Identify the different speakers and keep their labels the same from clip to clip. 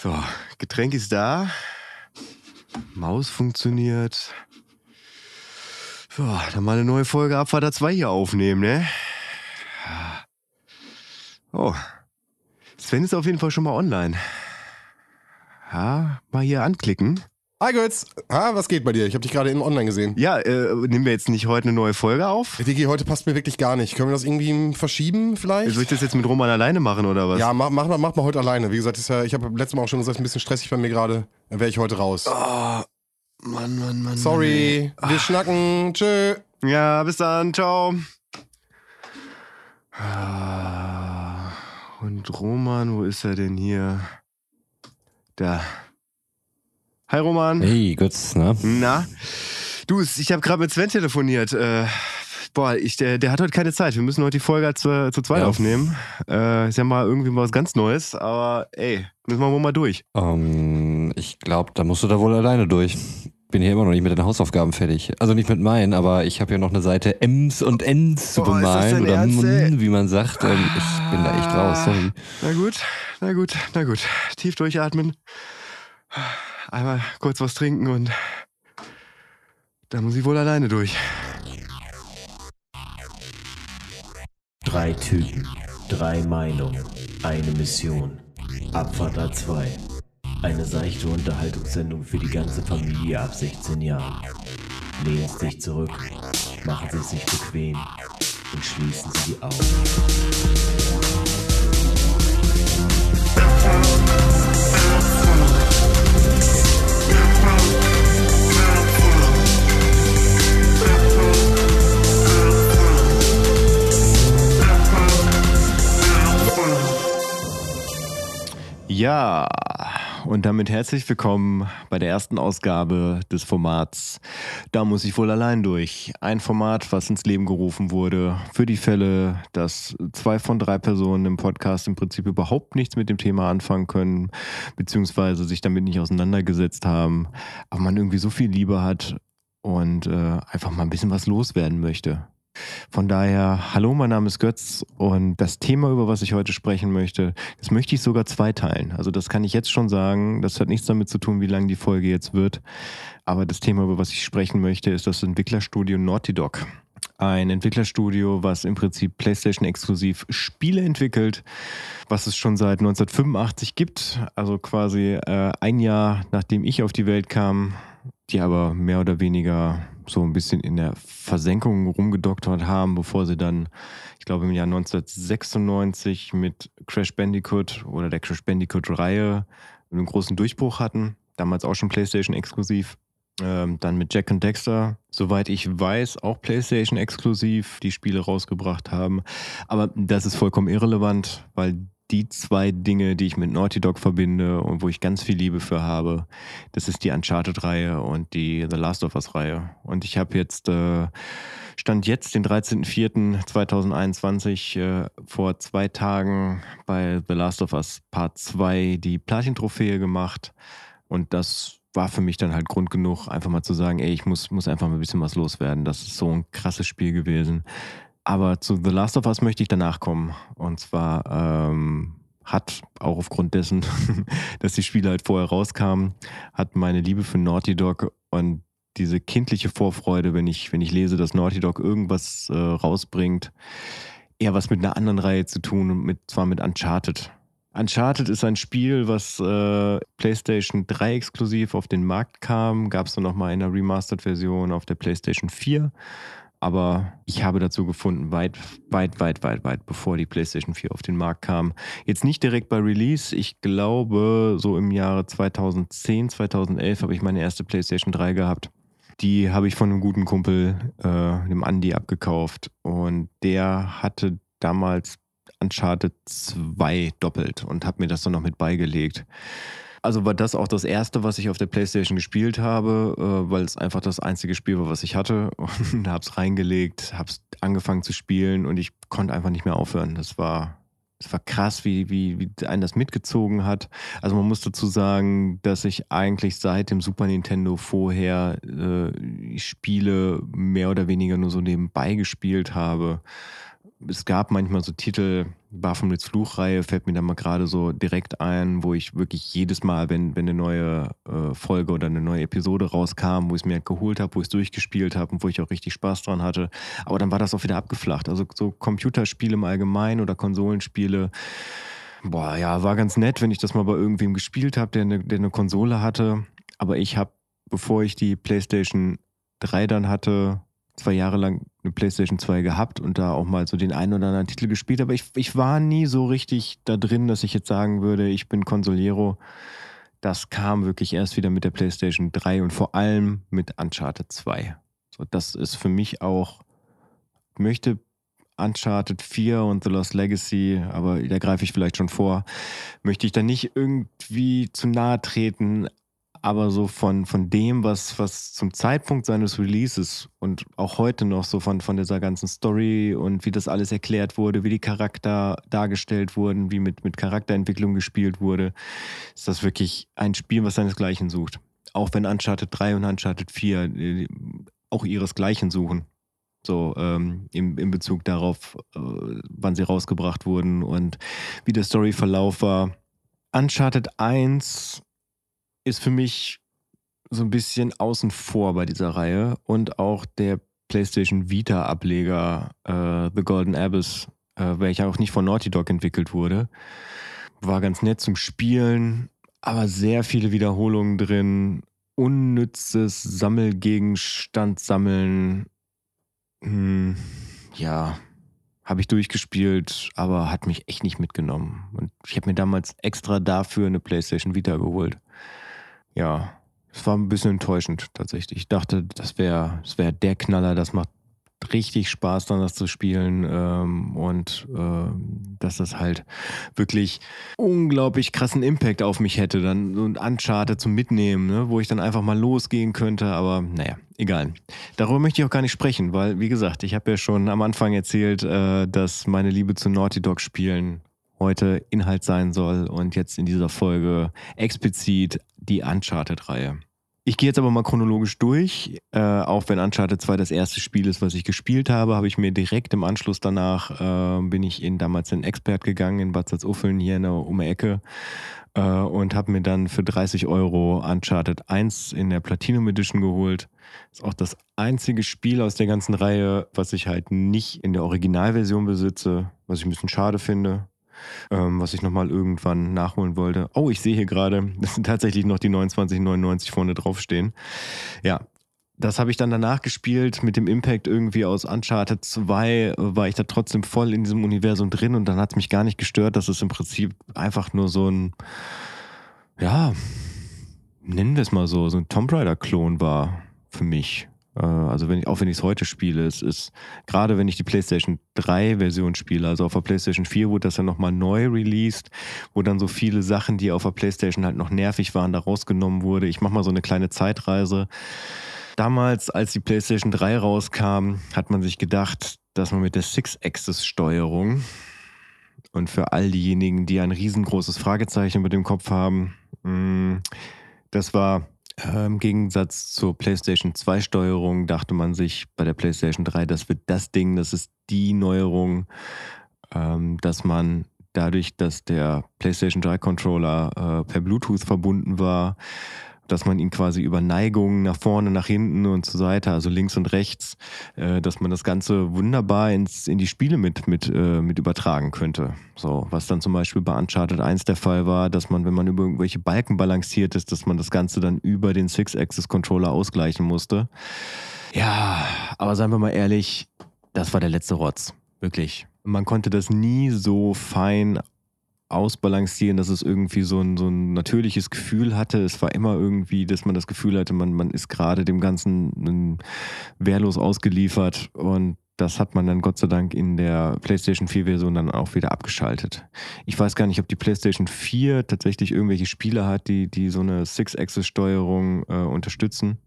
Speaker 1: So, Getränk ist da. Maus funktioniert. So, dann mal eine neue Folge Abfahrt 2 hier aufnehmen, ne? Oh. Sven ist auf jeden Fall schon mal online. Ja, mal hier anklicken.
Speaker 2: Hi Götz, ah, was geht bei dir? Ich habe dich gerade in online gesehen.
Speaker 1: Ja, äh, nehmen wir jetzt nicht heute eine neue Folge auf?
Speaker 2: Digi, heute passt mir wirklich gar nicht. Können wir das irgendwie verschieben vielleicht?
Speaker 1: Soll ich das jetzt mit Roman alleine machen oder was?
Speaker 2: Ja, mach, mach, mal, mach mal heute alleine. Wie gesagt, ist ja, ich habe letztes Mal auch schon gesagt, ein bisschen stressig bei mir gerade. Dann wäre ich heute raus.
Speaker 1: Oh, Mann, Mann, Mann.
Speaker 2: Sorry,
Speaker 1: Mann,
Speaker 2: wir Ach. schnacken. Tschö.
Speaker 1: Ja, bis dann. Ciao. Ah, und Roman, wo ist er denn hier? Da. Hi Roman.
Speaker 3: Hey Götz,
Speaker 1: na? Na? Du, ich habe gerade mit Sven telefoniert. Äh, boah, ich, der, der hat heute keine Zeit. Wir müssen heute die Folge zu, zu zweit ja. aufnehmen. Äh, ist ja mal irgendwie mal was ganz Neues, aber ey, müssen wir wohl mal durch.
Speaker 3: Ähm, ich glaube, da musst du da wohl alleine durch. Bin hier immer noch nicht mit den Hausaufgaben fertig. Also nicht mit meinen, aber ich habe ja noch eine Seite M's und N's zu bemalen oder Ernst, wie man sagt. Ähm, ich bin da echt raus, sorry.
Speaker 1: Na gut, na gut, na gut. Tief durchatmen einmal kurz was trinken und dann muss ich wohl alleine durch.
Speaker 4: Drei Typen, drei Meinungen, eine Mission. Abfahrt A2. Eine seichte Unterhaltungssendung für die ganze Familie ab 16 Jahren. Lehnen Sie sich zurück, machen Sie sich bequem und schließen Sie die Augen.
Speaker 1: Ja, und damit herzlich willkommen bei der ersten Ausgabe des Formats Da muss ich wohl allein durch. Ein Format, was ins Leben gerufen wurde für die Fälle, dass zwei von drei Personen im Podcast im Prinzip überhaupt nichts mit dem Thema anfangen können, beziehungsweise sich damit nicht auseinandergesetzt haben, aber man irgendwie so viel Liebe hat und äh, einfach mal ein bisschen was loswerden möchte. Von daher, hallo, mein Name ist Götz und das Thema, über was ich heute sprechen möchte, das möchte ich sogar zweiteilen. Also das kann ich jetzt schon sagen. Das hat nichts damit zu tun, wie lang die Folge jetzt wird. Aber das Thema, über was ich sprechen möchte, ist das Entwicklerstudio Naughty Dog. Ein Entwicklerstudio, was im Prinzip PlayStation-exklusiv Spiele entwickelt, was es schon seit 1985 gibt. Also quasi äh, ein Jahr nachdem ich auf die Welt kam, die aber mehr oder weniger so ein bisschen in der Versenkung rumgedoktert haben, bevor sie dann, ich glaube im Jahr 1996 mit Crash Bandicoot oder der Crash Bandicoot-Reihe einen großen Durchbruch hatten. Damals auch schon PlayStation exklusiv. Ähm, dann mit Jack und Dexter, soweit ich weiß, auch PlayStation exklusiv die Spiele rausgebracht haben. Aber das ist vollkommen irrelevant, weil die zwei Dinge, die ich mit Naughty Dog verbinde und wo ich ganz viel Liebe für habe. Das ist die Uncharted-Reihe und die The Last of Us-Reihe. Und ich habe jetzt, äh, stand jetzt den 13.04.2021 äh, vor zwei Tagen bei The Last of Us Part 2 die Platin-Trophäe gemacht. Und das war für mich dann halt Grund genug, einfach mal zu sagen, ey, ich muss, muss einfach mal ein bisschen was loswerden. Das ist so ein krasses Spiel gewesen. Aber zu The Last of Us möchte ich danach kommen. Und zwar ähm, hat auch aufgrund dessen, dass die Spiele halt vorher rauskamen, hat meine Liebe für Naughty Dog und diese kindliche Vorfreude, wenn ich, wenn ich lese, dass Naughty Dog irgendwas äh, rausbringt, eher was mit einer anderen Reihe zu tun und mit, zwar mit Uncharted. Uncharted ist ein Spiel, was äh, PlayStation 3 exklusiv auf den Markt kam. Gab es dann nochmal in einer Remastered-Version auf der PlayStation 4 aber ich habe dazu gefunden, weit, weit, weit, weit, weit, bevor die PlayStation 4 auf den Markt kam. Jetzt nicht direkt bei Release. Ich glaube, so im Jahre 2010, 2011 habe ich meine erste PlayStation 3 gehabt. Die habe ich von einem guten Kumpel, äh, dem Andy, abgekauft. Und der hatte damals Uncharted 2 doppelt und hat mir das dann noch mit beigelegt. Also war das auch das erste, was ich auf der Playstation gespielt habe, äh, weil es einfach das einzige Spiel war, was ich hatte. Und habe es reingelegt, habe es angefangen zu spielen und ich konnte einfach nicht mehr aufhören. Das war, das war krass, wie, wie, wie einen das mitgezogen hat. Also man muss dazu sagen, dass ich eigentlich seit dem Super Nintendo vorher äh, Spiele mehr oder weniger nur so nebenbei gespielt habe es gab manchmal so Titel, Baphomets Fluchreihe fällt mir da mal gerade so direkt ein, wo ich wirklich jedes Mal, wenn, wenn eine neue äh, Folge oder eine neue Episode rauskam, wo ich es mir geholt habe, wo ich es durchgespielt habe und wo ich auch richtig Spaß dran hatte. Aber dann war das auch wieder abgeflacht. Also so Computerspiele im Allgemeinen oder Konsolenspiele. Boah, ja, war ganz nett, wenn ich das mal bei irgendwem gespielt habe, der eine, der eine Konsole hatte. Aber ich habe, bevor ich die PlayStation 3 dann hatte, zwei Jahre lang eine PlayStation 2 gehabt und da auch mal so den einen oder anderen Titel gespielt, aber ich, ich war nie so richtig da drin, dass ich jetzt sagen würde, ich bin Consoliero. Das kam wirklich erst wieder mit der PlayStation 3 und vor allem mit Uncharted 2. So, das ist für mich auch, ich möchte Uncharted 4 und The Lost Legacy, aber da greife ich vielleicht schon vor, möchte ich da nicht irgendwie zu nahe treten, aber so von, von dem, was, was zum Zeitpunkt seines Releases und auch heute noch so von, von dieser ganzen Story und wie das alles erklärt wurde, wie die Charakter dargestellt wurden, wie mit, mit Charakterentwicklung gespielt wurde, ist das wirklich ein Spiel, was seinesgleichen sucht. Auch wenn Uncharted 3 und Uncharted 4 äh, auch ihresgleichen suchen. So ähm, in, in Bezug darauf, äh, wann sie rausgebracht wurden und wie der Storyverlauf war. Uncharted 1 ist für mich so ein bisschen außen vor bei dieser Reihe und auch der PlayStation Vita-Ableger äh, The Golden Abyss, äh, welcher auch nicht von Naughty Dog entwickelt wurde, war ganz nett zum Spielen, aber sehr viele Wiederholungen drin, unnützes Sammelgegenstand sammeln. Hm, ja, habe ich durchgespielt, aber hat mich echt nicht mitgenommen. Und ich habe mir damals extra dafür eine PlayStation Vita geholt ja, es war ein bisschen enttäuschend tatsächlich. Ich dachte, das wäre das wär der Knaller, das macht richtig Spaß, dann das zu spielen ähm, und äh, dass das halt wirklich unglaublich krassen Impact auf mich hätte, dann so ein Uncharted zum Mitnehmen, ne, wo ich dann einfach mal losgehen könnte, aber naja, egal. Darüber möchte ich auch gar nicht sprechen, weil, wie gesagt, ich habe ja schon am Anfang erzählt, äh, dass meine Liebe zu Naughty Dog Spielen heute Inhalt sein soll und jetzt in dieser Folge explizit die Uncharted-Reihe. Ich gehe jetzt aber mal chronologisch durch. Äh, auch wenn Uncharted 2 das erste Spiel ist, was ich gespielt habe, habe ich mir direkt im Anschluss danach, äh, bin ich in damals in Expert gegangen, in Bad Salzuffeln, hier in der um Ecke. Äh, und habe mir dann für 30 Euro Uncharted 1 in der Platinum Edition geholt. Ist auch das einzige Spiel aus der ganzen Reihe, was ich halt nicht in der Originalversion besitze, was ich ein bisschen schade finde ähm, was ich nochmal irgendwann nachholen wollte. Oh, ich sehe hier gerade, das sind tatsächlich noch die 29,99 vorne draufstehen. Ja, das habe ich dann danach gespielt mit dem Impact irgendwie aus Uncharted 2, war ich da trotzdem voll in diesem Universum drin und dann hat es mich gar nicht gestört, dass es im Prinzip einfach nur so ein, ja, nennen wir es mal so, so ein Tomb Raider-Klon war für mich. Äh, also wenn ich, auch wenn ich es heute spiele, es ist gerade wenn ich die PlayStation 3 Version spiele, also auf der PlayStation 4 wurde das ja nochmal neu released, wo dann so viele Sachen, die auf der PlayStation halt noch nervig waren, da rausgenommen wurde. Ich mache mal so eine kleine Zeitreise. Damals, als die PlayStation 3 rauskam, hat man sich gedacht, dass man mit der Six-Axis-Steuerung und für all diejenigen, die ein riesengroßes Fragezeichen über dem Kopf haben, mm, das war Im Gegensatz zur PlayStation 2 Steuerung dachte man sich bei der PlayStation 3, das wird das Ding, das ist die Neuerung, ähm, dass man dadurch, dass der PlayStation 3 Controller äh, per Bluetooth verbunden war, dass man ihn quasi über Neigungen nach vorne, nach hinten und zur Seite, also links und rechts, äh, dass man das Ganze wunderbar ins, in die Spiele mit, mit, äh, mit übertragen könnte. So, was dann zum Beispiel bei Uncharted 1 der Fall war, dass man, wenn man über irgendwelche Balken balanciert ist, dass man das Ganze dann über den Six-Axis-Controller ausgleichen musste. Ja, aber seien wir mal ehrlich, das war der letzte Rotz. Wirklich. Man konnte das nie so fein ausbalancieren, dass es irgendwie so ein, so ein natürliches Gefühl hatte. Es war immer irgendwie, dass man das Gefühl hatte, man, man ist gerade dem Ganzen wehrlos ausgeliefert und das hat man dann Gott sei Dank in der PlayStation 4 Version dann auch wieder abgeschaltet. Ich weiß gar nicht, ob die PlayStation 4 tatsächlich irgendwelche Spiele hat, die, die so eine Six-Axis-Steuerung äh, unterstützen.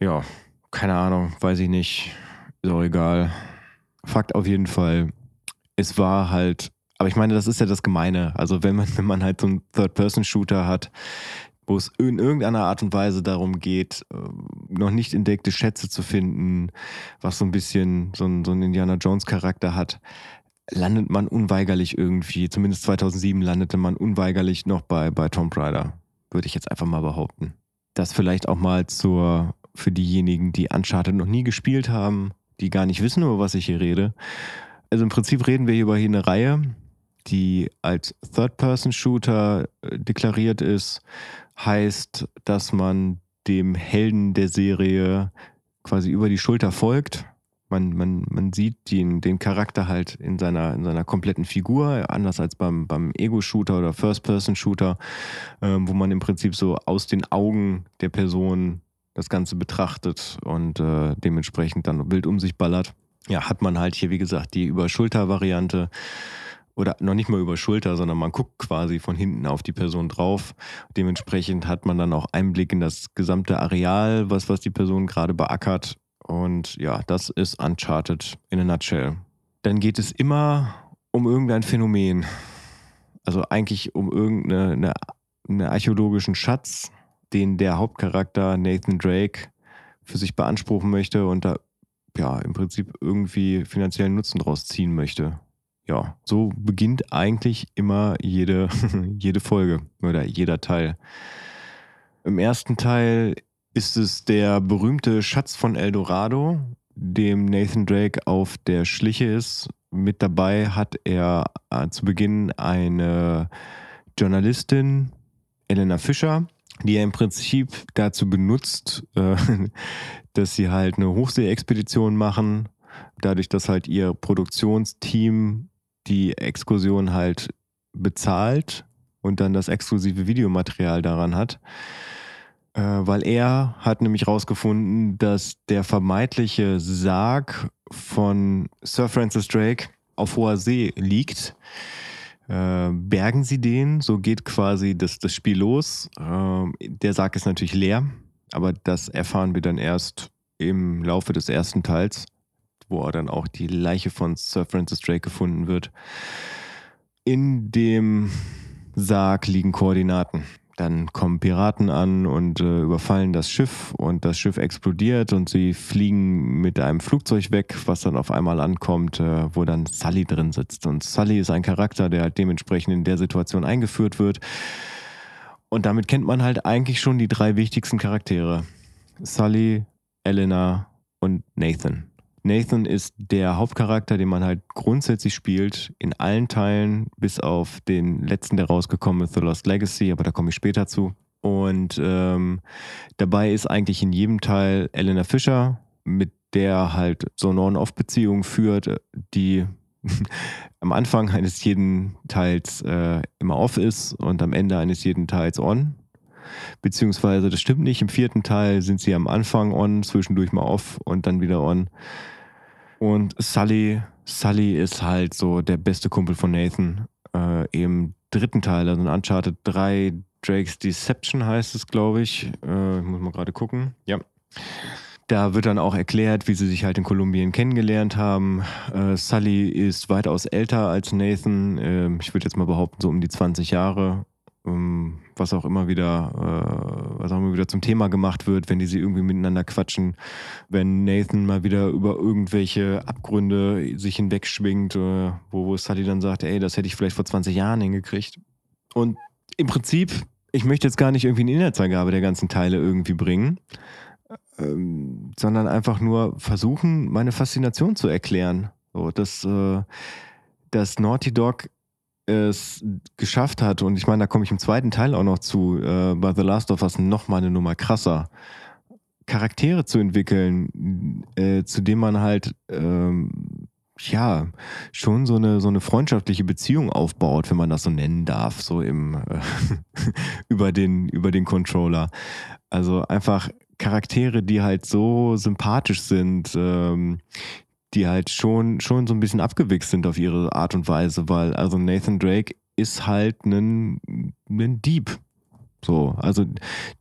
Speaker 1: Ja, keine Ahnung, weiß ich nicht. Ist auch egal. Fakt auf jeden Fall, es war halt aber ich meine, das ist ja das Gemeine. Also wenn man, wenn man halt so einen Third-Person-Shooter hat, wo es in irgendeiner Art und Weise darum geht, äh, noch nicht entdeckte Schätze zu finden, was so ein bisschen so ein, so ein Indiana Jones Charakter hat, landet man unweigerlich irgendwie, zumindest 2007 landete man unweigerlich noch bei, bei Tomb Raider, würde ich jetzt einfach mal behaupten. Das vielleicht auch mal zur, für diejenigen, die Uncharted noch nie gespielt haben, die gar nicht wissen, über was ich hier rede. Also im Prinzip reden wir hier über hier eine Reihe, die als Third-Person-Shooter äh, deklariert ist, heißt, dass man dem Helden der Serie quasi über die Schulter folgt. Man, man, man sieht den, den Charakter halt in seiner, in seiner kompletten Figur, anders als beim, beim Ego-Shooter oder First-Person-Shooter, ähm, wo man im Prinzip so aus den Augen der Person das Ganze betrachtet und äh, dementsprechend dann wild um sich ballert. Ja, hat man halt hier, wie gesagt, die Über-Schulter-Variante oder noch nicht mal über Schulter, sondern man guckt quasi von hinten auf die Person drauf. Dementsprechend hat man dann auch Einblick in das gesamte Areal, was, was die Person gerade beackert. Und ja, das ist Uncharted in a nutshell. Dann geht es immer um irgendein Phänomen. Also eigentlich um irgendeinen eine, archäologischen Schatz, den der Hauptcharakter Nathan Drake für sich beanspruchen möchte und da ja im Prinzip irgendwie finanziellen Nutzen draus ziehen möchte ja, so beginnt eigentlich immer jede, jede Folge oder jeder Teil. Im ersten Teil ist es der berühmte Schatz von Eldorado, dem Nathan Drake auf der Schliche ist. Mit dabei hat er äh, zu Beginn eine Journalistin, Elena Fischer, die er im Prinzip dazu benutzt, äh, dass sie halt eine Hochseeexpedition machen. Dadurch, dass halt ihr Produktionsteam die Exkursion halt bezahlt und dann das exklusive Videomaterial daran hat. Äh, weil er hat nämlich rausgefunden, dass der vermeintliche Sarg von Sir Francis Drake auf hoher See liegt. Äh, bergen sie den, so geht quasi das, das Spiel los. Äh, der Sarg ist natürlich leer, aber das erfahren wir dann erst im Laufe des ersten Teils wo dann auch die Leiche von Sir Francis Drake gefunden wird. In dem Sarg liegen Koordinaten. Dann kommen Piraten an und äh, überfallen das Schiff und das Schiff explodiert und sie fliegen mit einem Flugzeug weg, was dann auf einmal ankommt, äh, wo dann Sully drin sitzt. Und Sully ist ein Charakter, der halt dementsprechend in der Situation eingeführt wird. Und damit kennt man halt eigentlich schon die drei wichtigsten Charaktere. Sully, Elena und Nathan. Nathan ist der Hauptcharakter, den man halt grundsätzlich spielt, in allen Teilen, bis auf den letzten, der rausgekommen ist, The Lost Legacy, aber da komme ich später zu. Und ähm, dabei ist eigentlich in jedem Teil Elena Fischer, mit der halt so eine On-Off-Beziehung führt, die am Anfang eines jeden Teils äh, immer off ist und am Ende eines jeden Teils on. Beziehungsweise, das stimmt nicht, im vierten Teil sind sie am Anfang on, zwischendurch mal off und dann wieder on. Und Sully, Sully ist halt so der beste Kumpel von Nathan. Äh, Im dritten Teil, also in Uncharted 3, Drake's Deception heißt es, glaube ich. Äh, ich muss mal gerade gucken. Ja. Da wird dann auch erklärt, wie sie sich halt in Kolumbien kennengelernt haben. Äh, Sully ist weitaus älter als Nathan. Äh, ich würde jetzt mal behaupten, so um die 20 Jahre. Ähm, was auch immer wieder, äh, was auch immer wieder zum Thema gemacht wird, wenn die sie irgendwie miteinander quatschen, wenn Nathan mal wieder über irgendwelche Abgründe sich hinwegschwingt, äh, wo, wo Sully dann sagt, ey, das hätte ich vielleicht vor 20 Jahren hingekriegt. Und im Prinzip, ich möchte jetzt gar nicht irgendwie eine Inhaltsangabe der ganzen Teile irgendwie bringen, ähm, sondern einfach nur versuchen, meine Faszination zu erklären. So, dass, äh, dass Naughty Dog es geschafft hat, und ich meine, da komme ich im zweiten Teil auch noch zu, äh, bei The Last of Us noch mal eine Nummer krasser, Charaktere zu entwickeln, äh, zu denen man halt ähm, ja schon so eine so eine freundschaftliche Beziehung aufbaut, wenn man das so nennen darf, so im äh, über den über den Controller. Also einfach Charaktere, die halt so sympathisch sind, ähm, die halt schon, schon so ein bisschen abgewichst sind auf ihre Art und Weise, weil also Nathan Drake ist halt ein, Dieb. So, also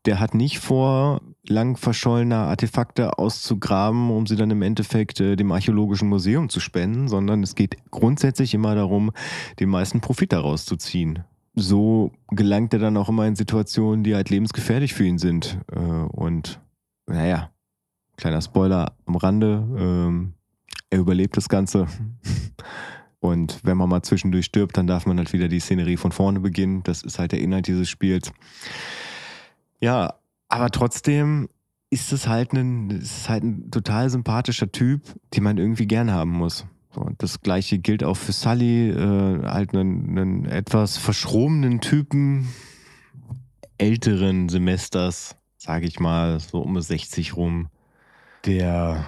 Speaker 1: der hat nicht vor, lang verschollene Artefakte auszugraben, um sie dann im Endeffekt äh, dem archäologischen Museum zu spenden, sondern es geht grundsätzlich immer darum, den meisten Profit daraus zu ziehen. so gelangt er dann auch immer in Situationen, die halt lebensgefährlich für ihn sind. Äh, und naja, kleiner Spoiler am Rande, ähm, er überlebt das Ganze. Und wenn man mal zwischendurch stirbt, dann darf man halt wieder die Szenerie von vorne beginnen. Das ist halt der Inhalt dieses Spiels. Ja, aber trotzdem ist es halt ein, halt ein total sympathischer Typ, den man irgendwie gern haben muss. Und das gleiche gilt auch für Sully, äh, halt einen, einen etwas verschrobenen Typen älteren Semesters, sage ich mal, so um 60 rum, der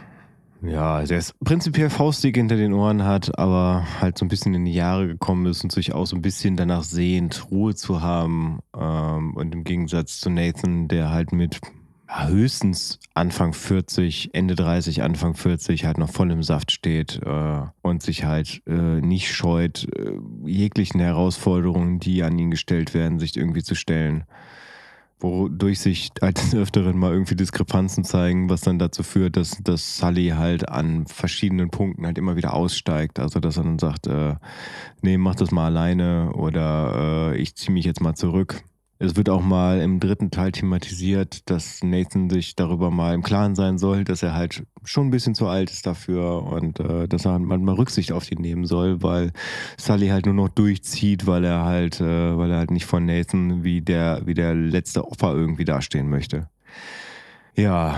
Speaker 1: ja, der ist prinzipiell faustig hinter den Ohren hat, aber halt so ein bisschen in die Jahre gekommen ist und sich auch so ein bisschen danach sehnt, Ruhe zu haben. Ähm, und im Gegensatz zu Nathan, der halt mit höchstens Anfang 40, Ende 30, Anfang 40 halt noch voll im Saft steht äh, und sich halt äh, nicht scheut, äh, jeglichen Herausforderungen, die an ihn gestellt werden, sich irgendwie zu stellen. Wodurch sich als Öfteren mal irgendwie Diskrepanzen zeigen, was dann dazu führt, dass, dass Sully halt an verschiedenen Punkten halt immer wieder aussteigt. Also dass er dann sagt, äh, nee, mach das mal alleine oder äh, ich ziehe mich jetzt mal zurück. Es wird auch mal im dritten Teil thematisiert, dass Nathan sich darüber mal im Klaren sein soll, dass er halt schon ein bisschen zu alt ist dafür und äh, dass er manchmal Rücksicht auf ihn nehmen soll, weil Sully halt nur noch durchzieht, weil er halt, äh, weil er halt nicht von Nathan wie der, wie der letzte Opfer irgendwie dastehen möchte. Ja,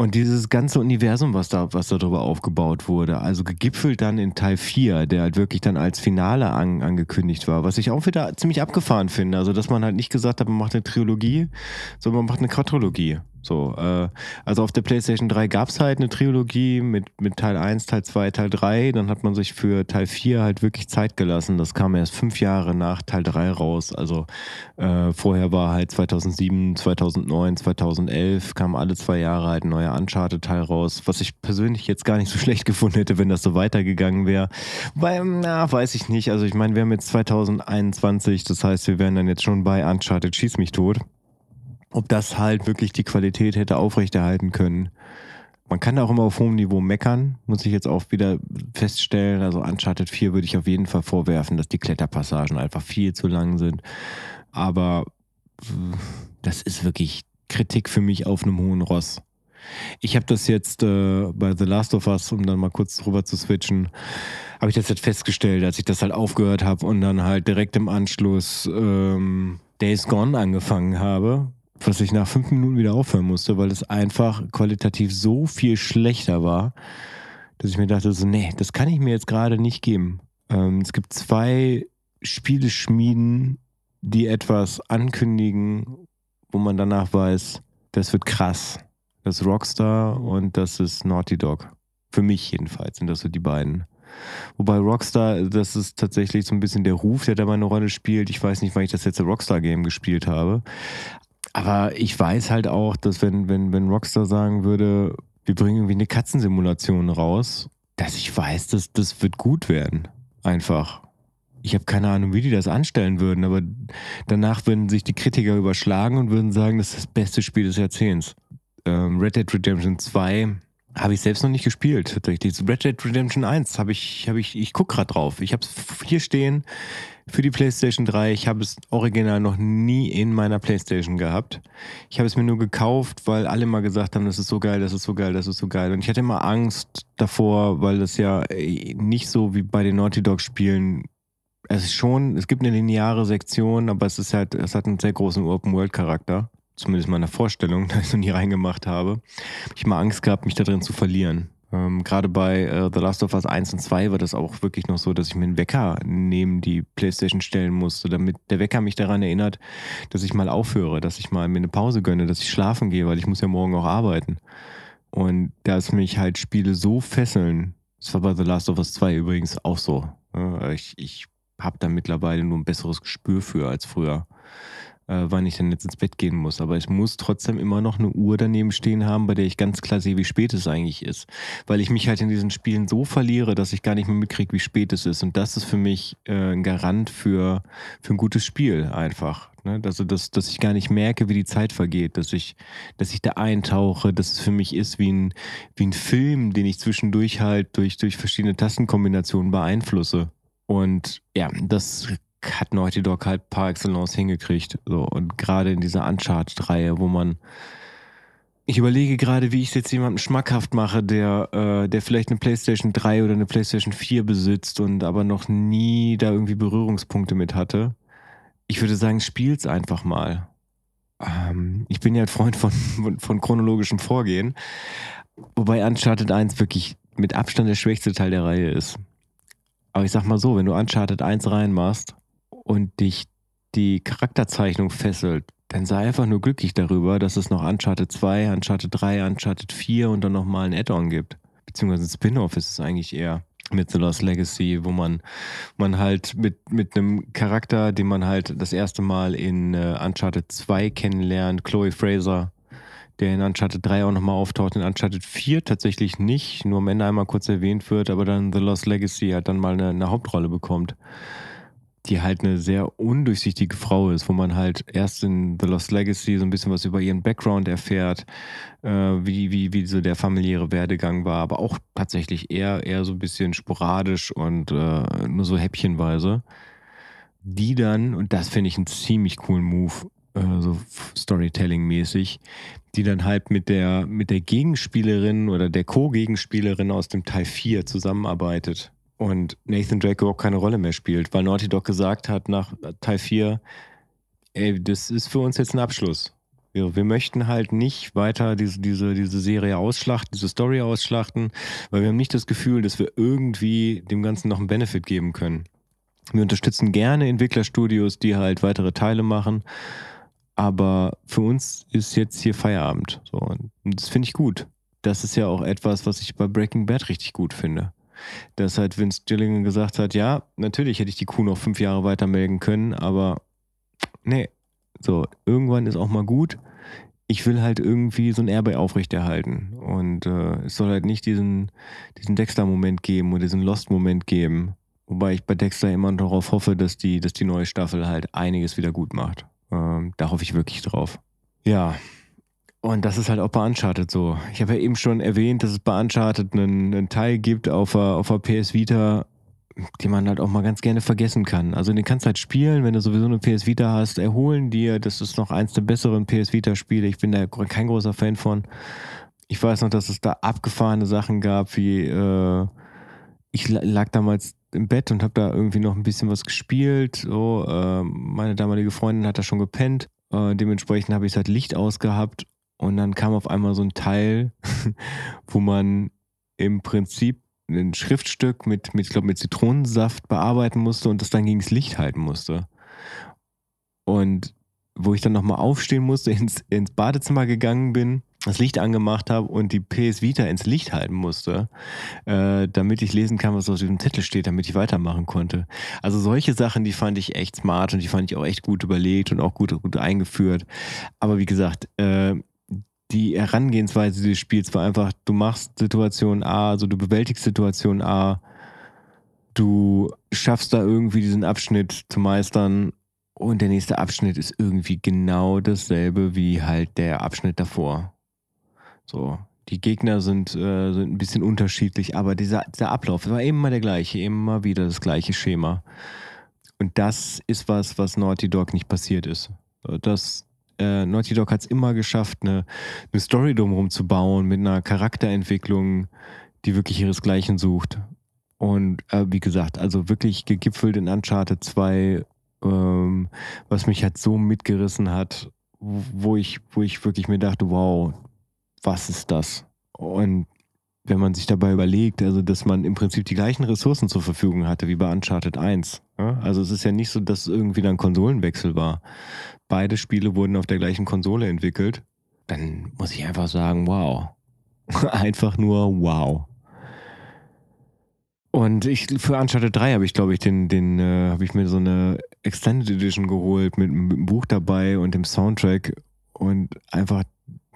Speaker 1: und dieses ganze Universum, was da, was darüber aufgebaut wurde, also gegipfelt dann in Teil 4, der halt wirklich dann als Finale an, angekündigt war, was ich auch wieder ziemlich abgefahren finde. Also, dass man halt nicht gesagt hat, man macht eine Trilogie, sondern man macht eine Quadrologie. So, äh, also auf der PlayStation 3 gab es halt eine Trilogie mit, mit Teil 1, Teil 2, Teil 3. Dann hat man sich für Teil 4 halt wirklich Zeit gelassen. Das kam erst fünf Jahre nach Teil 3 raus. Also äh, vorher war halt 2007, 2009, 2011 kam alle zwei Jahre halt ein neuer Uncharted-Teil raus, was ich persönlich jetzt gar nicht so schlecht gefunden hätte, wenn das so weitergegangen wäre. Weil, na, weiß ich nicht. Also ich meine, wir haben jetzt 2021, das heißt, wir wären dann jetzt schon bei Uncharted Schieß mich tot ob das halt wirklich die Qualität hätte aufrechterhalten können. Man kann da auch immer auf hohem Niveau meckern, muss ich jetzt auch wieder feststellen. Also Uncharted 4 würde ich auf jeden Fall vorwerfen, dass die Kletterpassagen einfach viel zu lang sind. Aber das ist wirklich Kritik für mich auf einem hohen Ross. Ich habe das jetzt äh, bei The Last of Us, um dann mal kurz rüber zu switchen, habe ich das jetzt festgestellt, als ich das halt aufgehört habe und dann halt direkt im Anschluss ähm, Days Gone angefangen habe, was ich nach fünf Minuten wieder aufhören musste, weil es einfach qualitativ so viel schlechter war, dass ich mir dachte, so, nee, das kann ich mir jetzt gerade nicht geben. Ähm, es gibt zwei Spieleschmieden, die etwas ankündigen, wo man danach weiß, das wird krass. Das ist Rockstar und das ist Naughty Dog. Für mich jedenfalls sind das so die beiden. Wobei Rockstar, das ist tatsächlich so ein bisschen der Ruf, der da mal eine Rolle spielt. Ich weiß nicht, wann ich das letzte Rockstar-Game gespielt habe. Aber ich weiß halt auch, dass wenn, wenn, wenn Rockstar sagen würde, wir bringen irgendwie eine Katzensimulation raus, dass ich weiß, dass das wird gut werden. Einfach. Ich habe keine Ahnung, wie die das anstellen würden, aber danach würden sich die Kritiker überschlagen und würden sagen, das ist das beste Spiel des Jahrzehnts. Ähm, Red Dead Redemption 2 habe ich selbst noch nicht gespielt. Tatsächlich. Red Dead Redemption 1 habe ich, habe ich, ich gucke gerade drauf. Ich habe es hier stehen für die PlayStation 3. Ich habe es original noch nie in meiner PlayStation gehabt. Ich habe es mir nur gekauft, weil alle mal gesagt haben, das ist so geil, das ist so geil, das ist so geil. Und ich hatte immer Angst davor, weil das ja äh, nicht so wie bei den Naughty Dog Spielen es ist schon, es gibt eine lineare Sektion, aber es ist halt, es hat einen sehr großen Open World Charakter. Zumindest meiner Vorstellung, da ich es noch nie reingemacht habe. Ich immer Angst gehabt, mich da drin zu verlieren. Ähm, Gerade bei äh, The Last of Us 1 und 2 war das auch wirklich noch so, dass ich mir einen Wecker neben die Playstation stellen musste, damit der Wecker mich daran erinnert, dass ich mal aufhöre, dass ich mal mir eine Pause gönne, dass ich schlafen gehe, weil ich muss ja morgen auch arbeiten. Und dass mich halt Spiele so fesseln, das war bei The Last of Us 2 übrigens auch so. Ich, ich habe da mittlerweile nur ein besseres Gespür für als früher äh, wann ich denn jetzt ins Bett gehen muss. Aber ich muss trotzdem immer noch eine Uhr daneben stehen haben, bei der ich ganz klar sehe, wie spät es eigentlich ist. Weil ich mich halt in diesen Spielen so verliere, dass ich gar nicht mehr mitkriege, wie spät es ist. Und das ist für mich äh, ein Garant für, für ein gutes Spiel einfach. Ne? Also, dass, dass ich gar nicht merke, wie die Zeit vergeht, dass ich, dass ich da eintauche, dass es für mich ist wie ein, wie ein Film, den ich zwischendurch halt durch, durch verschiedene Tastenkombinationen beeinflusse. Und ja, das hat Naughty Dog halt par excellence hingekriegt. So, und gerade in dieser Uncharted-Reihe, wo man ich überlege gerade, wie ich es jetzt jemandem schmackhaft mache, der, äh, der vielleicht eine PlayStation 3 oder eine PlayStation 4 besitzt und aber noch nie da irgendwie Berührungspunkte mit hatte. Ich würde sagen, spiel's einfach mal. Ähm, ich bin ja ein Freund von, von, von chronologischem Vorgehen, wobei Uncharted 1 wirklich mit Abstand der schwächste Teil der Reihe ist. Aber ich sag mal so, wenn du Uncharted 1 reinmachst und dich die Charakterzeichnung fesselt, dann sei einfach nur glücklich darüber, dass es noch Uncharted 2, Uncharted 3, Uncharted 4 und dann nochmal ein Add-on gibt. Beziehungsweise ein Spin-off ist es eigentlich eher mit The Lost Legacy, wo man, man halt mit, mit einem Charakter, den man halt das erste Mal in uh, Uncharted 2 kennenlernt, Chloe Fraser, der in Uncharted 3 auch nochmal auftaucht, in Uncharted 4 tatsächlich nicht, nur am Ende einmal kurz erwähnt wird, aber dann The Lost Legacy halt dann mal eine, eine Hauptrolle bekommt die halt eine sehr undurchsichtige Frau ist, wo man halt erst in The Lost Legacy so ein bisschen was über ihren Background erfährt, äh, wie, wie, wie so der familiäre Werdegang war, aber auch tatsächlich eher, eher so ein bisschen sporadisch und äh, nur so häppchenweise. Die dann, und das finde ich einen ziemlich coolen Move, äh, so Storytelling-mäßig, die dann halt mit der, mit der Gegenspielerin oder der Co-Gegenspielerin aus dem Teil 4 zusammenarbeitet und Nathan Drake überhaupt keine Rolle mehr spielt, weil Naughty Dog gesagt hat nach Teil 4, ey, das ist für uns jetzt ein Abschluss. Wir, wir möchten halt nicht weiter diese, diese, diese Serie ausschlachten, diese Story ausschlachten, weil wir haben nicht das Gefühl, dass wir irgendwie dem Ganzen noch einen Benefit geben können. Wir unterstützen gerne Entwicklerstudios, die halt weitere Teile machen, aber für uns ist jetzt hier Feierabend. So, und das finde ich gut. Das ist ja auch etwas, was ich bei Breaking Bad richtig gut finde dass halt Vince Gilligan gesagt hat, ja, natürlich hätte ich die Kuh noch fünf Jahre weiter melden können, aber nee, so, irgendwann ist auch mal gut. Ich will halt irgendwie so ein Erbe aufrechterhalten. Und äh, es soll halt nicht diesen, diesen Dexter-Moment geben oder diesen Lost-Moment geben. Wobei ich bei Dexter immer darauf hoffe, dass die, dass die neue Staffel halt einiges wieder gut macht. Ähm, da hoffe ich wirklich drauf. Ja, und das ist halt auch bei Uncharted so. Ich habe ja eben schon erwähnt, dass es bei Uncharted einen, einen Teil gibt auf der, auf der PS Vita, den man halt auch mal ganz gerne vergessen kann. Also den kannst du halt spielen, wenn du sowieso eine PS Vita hast, erholen dir. Das ist noch eins der besseren PS Vita-Spiele. Ich bin da kein großer Fan von. Ich weiß noch, dass es da abgefahrene Sachen gab, wie äh, ich lag damals im Bett und habe da irgendwie noch ein bisschen was gespielt. So, äh, meine damalige Freundin hat da schon gepennt. Äh, dementsprechend habe ich halt Licht ausgehabt und dann kam auf einmal so ein Teil, wo man im Prinzip ein Schriftstück mit, mit ich glaube, mit Zitronensaft bearbeiten musste und das dann gegen das Licht halten musste. Und wo ich dann nochmal aufstehen musste, ins, ins Badezimmer gegangen bin, das Licht angemacht habe und die PS Vita ins Licht halten musste, äh, damit ich lesen kann, was auf diesem Zettel steht, damit ich weitermachen konnte. Also solche Sachen, die fand ich echt smart und die fand ich auch echt gut überlegt und auch gut, gut eingeführt. Aber wie gesagt, äh, die Herangehensweise des Spiels war einfach, du machst Situation A, also du bewältigst Situation A, du schaffst da irgendwie diesen Abschnitt zu meistern und der nächste Abschnitt ist irgendwie genau dasselbe wie halt der Abschnitt davor. So, die Gegner sind, äh, sind ein bisschen unterschiedlich, aber dieser, dieser Ablauf war immer der gleiche, immer wieder das gleiche Schema. Und das ist was, was Naughty Dog nicht passiert ist. Das, äh, Naughty Dog hat es immer geschafft, eine, eine Story drumherum zu bauen mit einer Charakterentwicklung, die wirklich ihresgleichen sucht. Und äh, wie gesagt, also wirklich gegipfelt in Uncharted 2, ähm, was mich halt so mitgerissen hat, wo ich, wo ich wirklich mir dachte, wow, was ist das? Und wenn man sich dabei überlegt, also dass man im Prinzip die gleichen Ressourcen zur Verfügung hatte wie bei Uncharted 1. Ja? Also es ist ja nicht so, dass irgendwie dann Konsolenwechsel war. Beide Spiele wurden auf der gleichen Konsole entwickelt. Dann muss ich einfach sagen, wow. einfach nur wow. Und ich für Uncharted 3 habe ich, glaube ich, den, den äh, habe ich mir so eine Extended Edition geholt mit, mit einem Buch dabei und dem Soundtrack. Und einfach,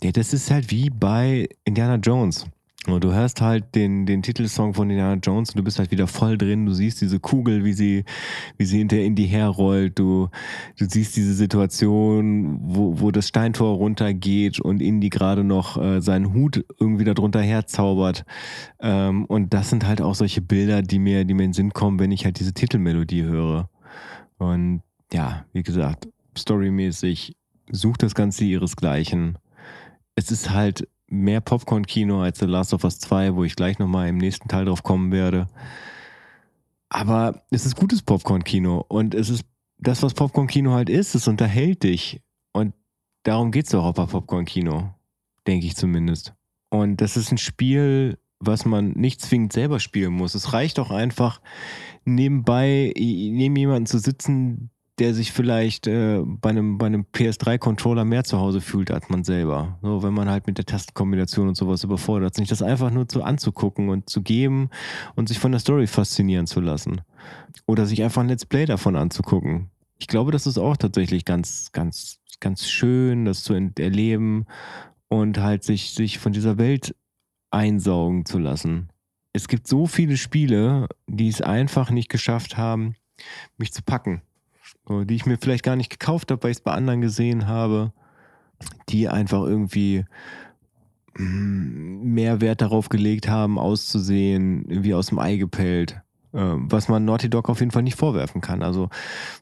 Speaker 1: ja, das ist halt wie bei Indiana Jones. Und du hörst halt den, den Titelsong von Indiana Jones und du bist halt wieder voll drin. Du siehst diese Kugel, wie sie, wie sie hinter Indy herrollt. Du, du siehst diese Situation, wo, wo das Steintor runtergeht und Indy gerade noch äh, seinen Hut irgendwie darunter herzaubert. Ähm, und das sind halt auch solche Bilder, die mir, die mir in den Sinn kommen, wenn ich halt diese Titelmelodie höre. Und ja, wie gesagt, storymäßig sucht das Ganze ihresgleichen. Es ist halt mehr Popcorn-Kino als The Last of Us 2, wo ich gleich nochmal im nächsten Teil drauf kommen werde. Aber es ist gutes Popcorn-Kino und es ist das, was Popcorn-Kino halt ist, es unterhält dich. Und darum geht es auch bei Popcorn-Kino, denke ich zumindest. Und das ist ein Spiel, was man nicht zwingend selber spielen muss. Es reicht auch einfach, nebenbei neben jemanden zu sitzen, der sich vielleicht äh, bei einem, bei einem PS3-Controller mehr zu Hause fühlt als man selber. So, wenn man halt mit der Tastenkombination und sowas überfordert, sich das einfach nur zu anzugucken und zu geben und sich von der Story faszinieren zu lassen. Oder sich einfach ein Let's Play davon anzugucken. Ich glaube, das ist auch tatsächlich ganz, ganz, ganz schön, das zu erleben und halt sich, sich von dieser Welt einsaugen zu lassen. Es gibt so viele Spiele, die es einfach nicht geschafft haben, mich zu packen die ich mir vielleicht gar nicht gekauft habe, weil ich es bei anderen gesehen habe, die einfach irgendwie mm, mehr Wert darauf gelegt haben, auszusehen, wie aus dem Ei gepellt. Ähm, was man Naughty Dog auf jeden Fall nicht vorwerfen kann. Also,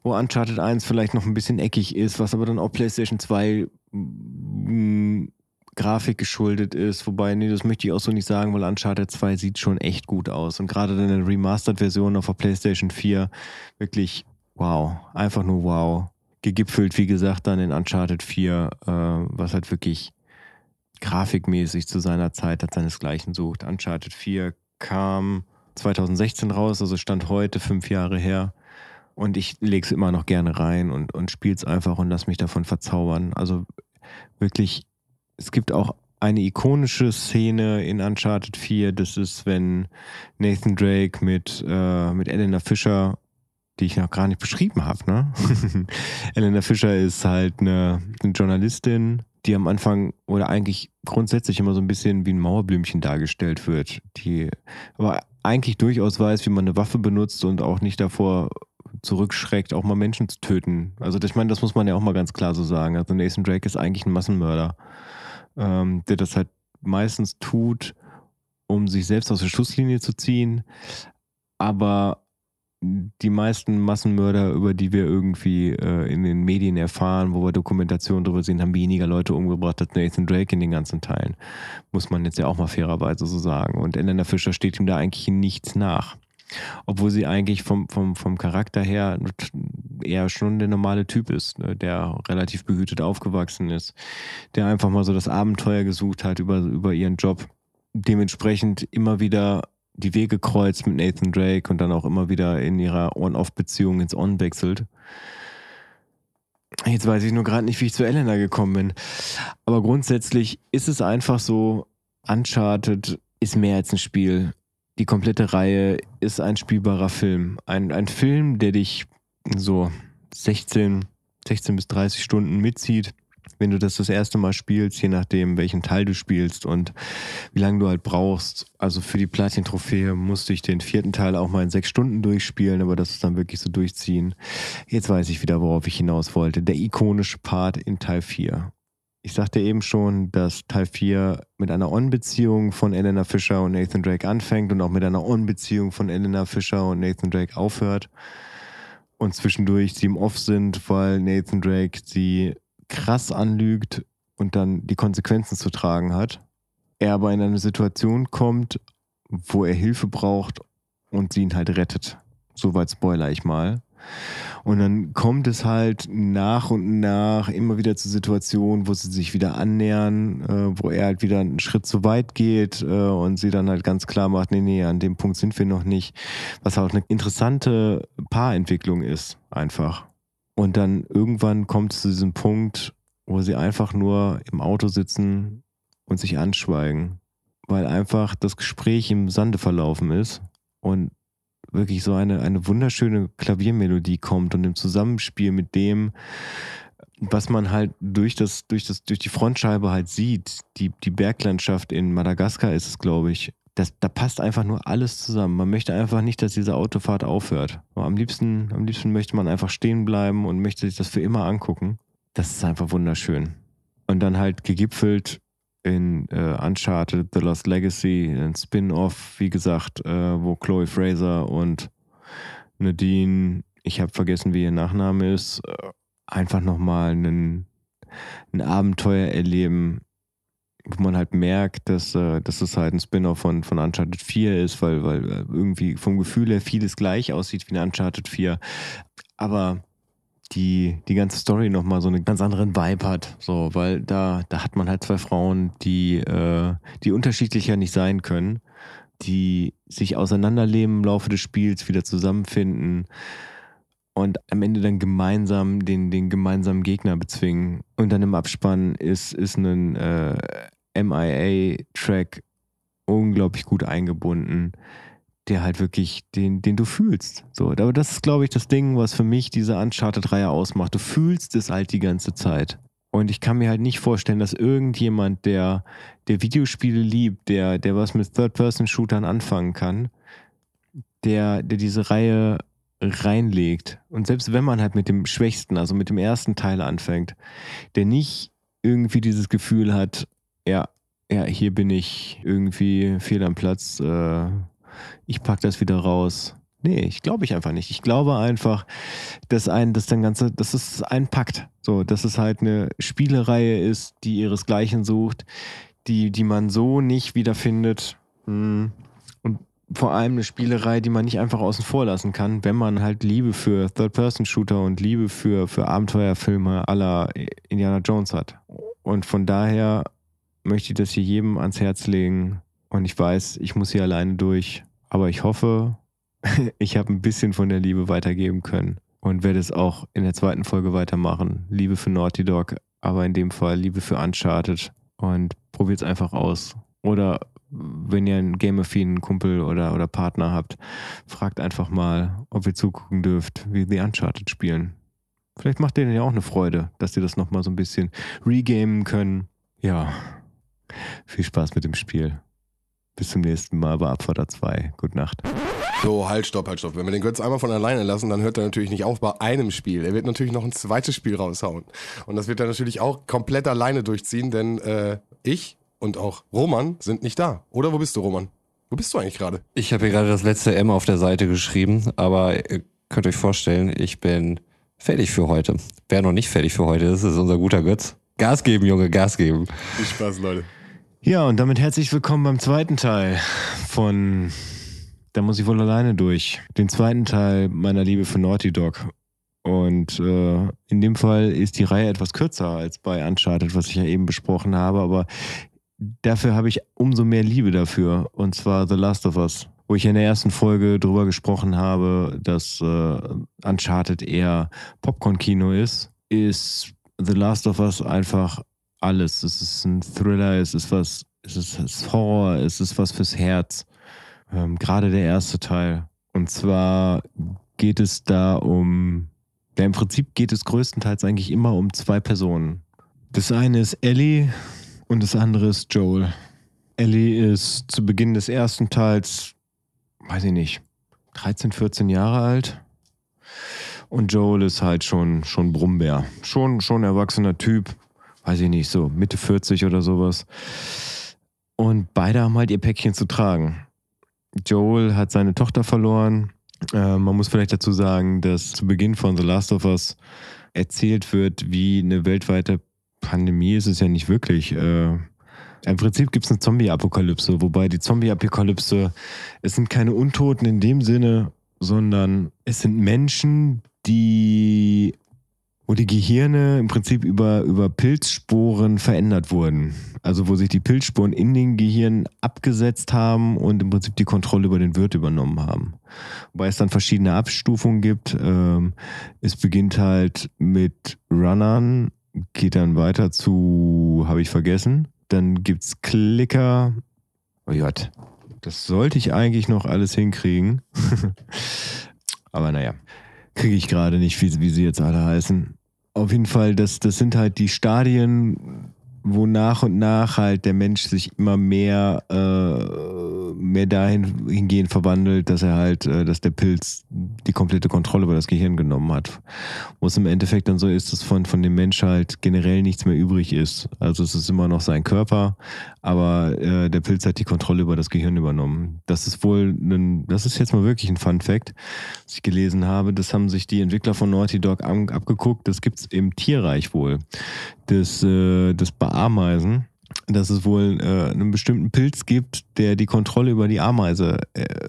Speaker 1: wo Uncharted 1 vielleicht noch ein bisschen eckig ist, was aber dann auch PlayStation 2 mm, Grafik geschuldet ist. Wobei, nee, das möchte ich auch so nicht sagen, weil Uncharted 2 sieht schon echt gut aus. Und gerade in der Remastered-Version auf der PlayStation 4 wirklich wow, einfach nur wow. Gegipfelt, wie gesagt, dann in Uncharted 4, äh, was halt wirklich grafikmäßig zu seiner Zeit hat seinesgleichen sucht. Uncharted 4 kam 2016 raus, also stand heute fünf Jahre her. Und ich lege es immer noch gerne rein und, und spiele es einfach und lass mich davon verzaubern. Also wirklich, es gibt auch eine ikonische Szene in Uncharted 4. Das ist, wenn Nathan Drake mit, äh, mit Elena Fischer die ich noch gar nicht beschrieben habe. Ne? Elena Fischer ist halt eine, eine, Journalistin, die am Anfang oder eigentlich grundsätzlich immer so ein bisschen wie ein Mauerblümchen dargestellt wird, die aber eigentlich durchaus weiß, wie man eine Waffe benutzt und auch nicht davor zurückschreckt, auch mal Menschen zu töten. Also ich meine, das muss man ja auch mal ganz klar so sagen. Also Nathan Drake ist eigentlich ein Massenmörder, ähm, der das halt meistens tut, um sich selbst aus der Schusslinie zu ziehen, aber die meisten Massenmörder, über die wir irgendwie äh, in den Medien erfahren, wo wir Dokumentationen darüber sehen, haben weniger Leute umgebracht als Nathan Drake in den ganzen Teilen. Muss man jetzt ja auch mal fairerweise so sagen. Und Elena Fischer steht ihm da eigentlich nichts nach. Obwohl sie eigentlich vom, vom, vom Charakter her eher schon der normale Typ ist, ne? der relativ behütet aufgewachsen ist, der einfach mal so das Abenteuer gesucht hat über, über ihren Job. Dementsprechend immer wieder die Wege kreuzt mit Nathan Drake und dann auch immer wieder in ihrer On-Off-Beziehung ins On wechselt. Jetzt weiß ich nur gerade nicht, wie ich zu Elena gekommen bin. Aber grundsätzlich ist es einfach so, Uncharted ist mehr als ein Spiel. Die komplette Reihe ist ein spielbarer Film. Ein, ein Film, der dich so 16, 16 bis 30 Stunden mitzieht wenn du das das erste Mal spielst, je nachdem, welchen Teil du spielst und wie lange du halt brauchst. Also für die Platin-Trophäe musste ich den vierten Teil auch mal in sechs Stunden durchspielen, aber das ist dann wirklich so durchziehen. Jetzt weiß ich wieder, worauf ich hinaus wollte. Der ikonische Part in Teil 4. Ich sagte eben schon, dass Teil 4 mit einer On-Beziehung von Elena Fischer und Nathan Drake anfängt und auch mit einer On-Beziehung von Elena Fischer und Nathan Drake aufhört. Und zwischendurch sie im Off sind, weil Nathan Drake sie krass anlügt und dann die Konsequenzen zu tragen hat. Er aber in eine Situation kommt, wo er Hilfe braucht und sie ihn halt rettet. Soweit spoiler ich mal. Und dann kommt es halt nach und nach immer wieder zu Situationen, wo sie sich wieder annähern, äh, wo er halt wieder einen Schritt zu weit geht äh, und sie dann halt ganz klar macht, nee, nee, an dem Punkt sind wir noch nicht. Was halt eine interessante Paarentwicklung ist, einfach. Und dann irgendwann kommt es zu diesem Punkt, wo sie einfach nur im Auto sitzen und sich anschweigen, weil einfach das Gespräch im Sande verlaufen ist und wirklich so eine, eine wunderschöne Klaviermelodie kommt und im Zusammenspiel mit dem, was man halt durch das, durch das, durch die Frontscheibe halt sieht, die, die Berglandschaft in Madagaskar ist es, glaube ich, das, da passt einfach nur alles zusammen. Man möchte einfach nicht, dass diese Autofahrt aufhört. Am liebsten, am liebsten möchte man einfach stehen bleiben und möchte sich das für immer angucken. Das ist einfach wunderschön. Und dann halt gegipfelt in äh, Uncharted, The Lost Legacy, ein Spin-off, wie gesagt, äh, wo Chloe Fraser und Nadine ich habe vergessen, wie ihr Nachname ist, äh, einfach nochmal ein, ein Abenteuer erleben, wo man halt merkt, dass, äh, dass es halt ein Spin-off von, von Uncharted 4 ist, weil, weil äh, irgendwie vom Gefühl her vieles gleich aussieht wie ein Uncharted 4. Aber die, die ganze Story nochmal so einen ganz anderen Vibe hat. So, weil da, da hat man halt zwei Frauen, die, äh, die unterschiedlicher nicht sein können, die sich auseinanderleben im Laufe des Spiels, wieder zusammenfinden und am Ende dann gemeinsam den, den gemeinsamen Gegner bezwingen. Und dann im Abspann ist, ist ein äh, MIA-Track unglaublich gut eingebunden, der halt wirklich, den, den du fühlst. So, aber das ist, glaube ich, das Ding, was für mich diese Uncharted-Reihe ausmacht. Du fühlst es halt die ganze Zeit. Und ich kann mir halt nicht vorstellen, dass irgendjemand, der, der Videospiele liebt, der, der was mit Third-Person-Shootern anfangen kann, der, der diese Reihe reinlegt. Und selbst wenn man halt mit dem Schwächsten, also mit dem ersten Teil anfängt, der nicht irgendwie dieses Gefühl hat, ja, ja, hier bin ich irgendwie fehl am Platz, äh, ich pack das wieder raus. Nee, ich glaube ich einfach nicht. Ich glaube einfach, dass ein, dass dann ganze, dass es einen packt. So, dass es halt eine Spielereihe ist, die ihresgleichen sucht, die, die man so nicht wiederfindet. Hm vor allem eine Spielerei, die man nicht einfach außen vor lassen kann, wenn man halt Liebe für Third-Person-Shooter und Liebe für, für Abenteuerfilme aller Indiana Jones hat. Und von daher möchte ich das hier jedem ans Herz legen. Und ich weiß, ich muss hier alleine durch. Aber ich hoffe, ich habe ein bisschen von der Liebe weitergeben können. Und werde es auch in der zweiten Folge weitermachen. Liebe für Naughty Dog, aber in dem Fall Liebe für Uncharted. Und probiert es einfach aus. Oder wenn ihr einen game-affinen Kumpel oder, oder Partner habt, fragt einfach mal, ob ihr zugucken dürft, wie The Uncharted spielen. Vielleicht macht denen ja auch eine Freude, dass sie das nochmal so ein bisschen regamen können. Ja, viel Spaß mit dem Spiel. Bis zum nächsten Mal bei Abfahrer 2. Gute Nacht.
Speaker 2: So, halt, stopp, halt, stopp. Wenn wir den Götz einmal von alleine lassen, dann hört er natürlich nicht auf bei einem Spiel. Er wird natürlich noch ein zweites Spiel raushauen. Und das wird er natürlich auch komplett alleine durchziehen, denn äh, ich und auch Roman sind nicht da. Oder wo bist du, Roman? Wo bist du eigentlich gerade?
Speaker 3: Ich habe hier gerade das letzte M auf der Seite geschrieben, aber ihr könnt euch vorstellen, ich bin fertig für heute. Wer noch nicht fertig für heute ist, ist unser guter Götz. Gas geben, Junge, Gas geben.
Speaker 2: Viel Spaß, Leute.
Speaker 1: Ja, und damit herzlich willkommen beim zweiten Teil von Da muss ich wohl alleine durch. Den zweiten Teil meiner Liebe für Naughty Dog. Und äh, in dem Fall ist die Reihe etwas kürzer als bei Uncharted, was ich ja eben besprochen habe, aber dafür habe ich umso mehr Liebe dafür. Und zwar The Last of Us, wo ich in der ersten Folge drüber gesprochen habe, dass äh, Uncharted eher Popcorn-Kino ist, ist The Last of Us einfach alles. Es ist ein Thriller, es ist was, es ist Horror, es ist was fürs Herz. Ähm, Gerade der erste Teil. Und zwar geht es da um, ja, im Prinzip geht es größtenteils eigentlich immer um zwei Personen. Das eine ist Ellie, und das andere ist Joel. Ellie ist zu Beginn des ersten Teils, weiß ich nicht, 13, 14 Jahre alt. Und Joel ist halt schon, schon Brummbär. Schon, schon erwachsener Typ. Weiß ich nicht, so Mitte 40 oder sowas. Und beide haben halt ihr Päckchen zu tragen. Joel hat seine Tochter verloren. Äh, man muss vielleicht dazu sagen, dass zu Beginn von The Last of Us erzählt wird, wie eine weltweite Pandemie ist es ja nicht wirklich. Äh, Im Prinzip gibt es eine Zombie-Apokalypse, wobei die Zombie-Apokalypse, es sind keine Untoten in dem Sinne, sondern es sind Menschen, die wo die Gehirne im Prinzip über, über Pilzsporen verändert wurden. Also wo sich die Pilzsporen in den Gehirnen abgesetzt haben und im Prinzip die Kontrolle über den Wirt übernommen haben. Wobei es dann verschiedene Abstufungen gibt. Ähm, es beginnt halt mit Runnern, geht dann weiter zu, habe ich vergessen. Dann gibt es Klicker. Oh Gott, das sollte ich eigentlich noch alles hinkriegen. Aber naja, kriege ich gerade nicht, wie, wie sie jetzt alle heißen. Auf jeden Fall, das, das sind halt die Stadien, wo nach und nach halt der Mensch sich immer mehr äh, mehr dahin hingehend verwandelt, dass er halt, äh, dass der Pilz die komplette Kontrolle über das Gehirn genommen hat. Wo es im Endeffekt dann so ist, dass von, von dem Mensch halt generell nichts mehr übrig ist. Also es ist immer noch sein Körper, aber äh, der Pilz hat die Kontrolle über das Gehirn übernommen. Das ist wohl ein, das ist jetzt mal wirklich ein Fun Fact, was ich gelesen habe. Das haben sich die Entwickler von Naughty Dog abgeguckt. Das gibt es im Tierreich wohl. Das, äh, das bei Ameisen dass es wohl äh, einen bestimmten Pilz gibt, der die Kontrolle über die Ameise äh,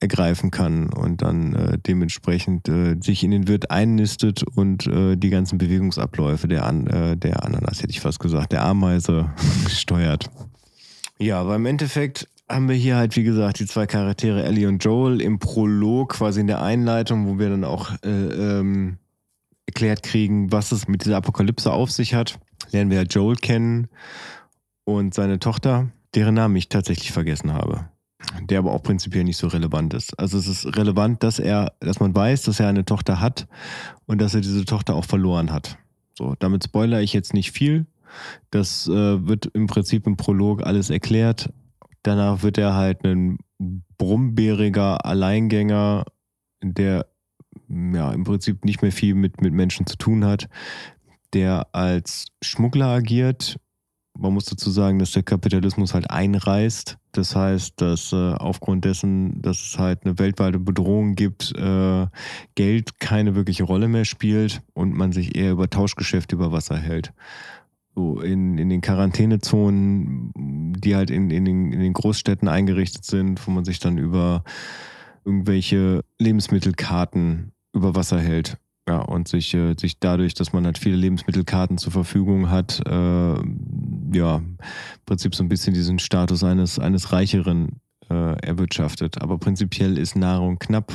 Speaker 1: ergreifen kann und dann äh, dementsprechend äh, sich in den Wirt einnistet und äh, die ganzen Bewegungsabläufe der, An äh, der Ananas, hätte ich fast gesagt, der Ameise steuert. Ja, aber im Endeffekt haben wir hier halt, wie gesagt, die zwei Charaktere Ellie und Joel im Prolog, quasi in der Einleitung, wo wir dann auch äh, ähm, erklärt kriegen, was es mit dieser Apokalypse auf sich hat. Lernen wir ja Joel kennen und seine Tochter, deren Namen ich tatsächlich vergessen habe. Der aber auch prinzipiell nicht so relevant ist. Also es ist relevant, dass er, dass man weiß, dass er eine Tochter hat und dass er diese Tochter auch verloren hat. So, damit spoilere ich jetzt nicht viel. Das äh, wird im Prinzip im Prolog alles erklärt. Danach wird er halt ein brummbäriger Alleingänger, der ja im Prinzip nicht mehr viel mit, mit Menschen zu tun hat, der als Schmuggler agiert, man muss dazu sagen, dass der Kapitalismus halt einreißt. Das heißt, dass äh, aufgrund dessen, dass es halt eine weltweite Bedrohung gibt, äh, Geld keine wirkliche Rolle mehr spielt und man sich eher über Tauschgeschäfte über Wasser hält. So in, in den Quarantänezonen, die halt in, in, den, in den Großstädten eingerichtet sind, wo man sich dann über irgendwelche Lebensmittelkarten über Wasser hält. Ja, und sich, äh, sich dadurch, dass man halt viele Lebensmittelkarten zur Verfügung hat, äh, ja, im Prinzip so ein bisschen diesen Status eines, eines Reicheren äh, erwirtschaftet. Aber prinzipiell ist Nahrung knapp,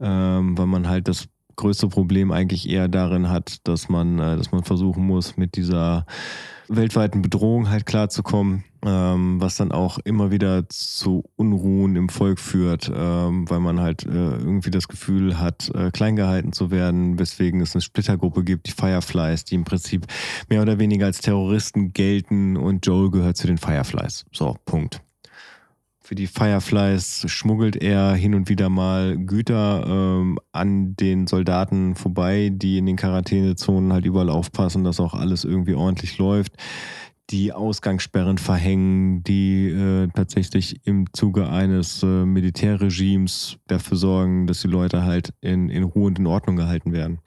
Speaker 1: ähm, weil man halt das größte Problem eigentlich eher darin hat, dass man, äh, dass man versuchen muss, mit dieser weltweiten Bedrohung halt klarzukommen, was dann auch immer wieder zu Unruhen im Volk führt, ähm, weil man halt äh, irgendwie das Gefühl hat, äh, klein gehalten zu werden, weswegen es eine Splittergruppe gibt, die Fireflies, die im Prinzip mehr oder weniger als Terroristen gelten und Joel gehört zu den Fireflies. So, Punkt. Für die Fireflies schmuggelt er hin und wieder mal Güter ähm, an den Soldaten vorbei, die in den Quarantänezonen halt überall aufpassen, dass auch alles irgendwie ordentlich läuft. Die Ausgangssperren verhängen, die äh, tatsächlich im Zuge eines äh, Militärregimes dafür sorgen, dass die Leute halt in, in Ruhe und in Ordnung gehalten werden.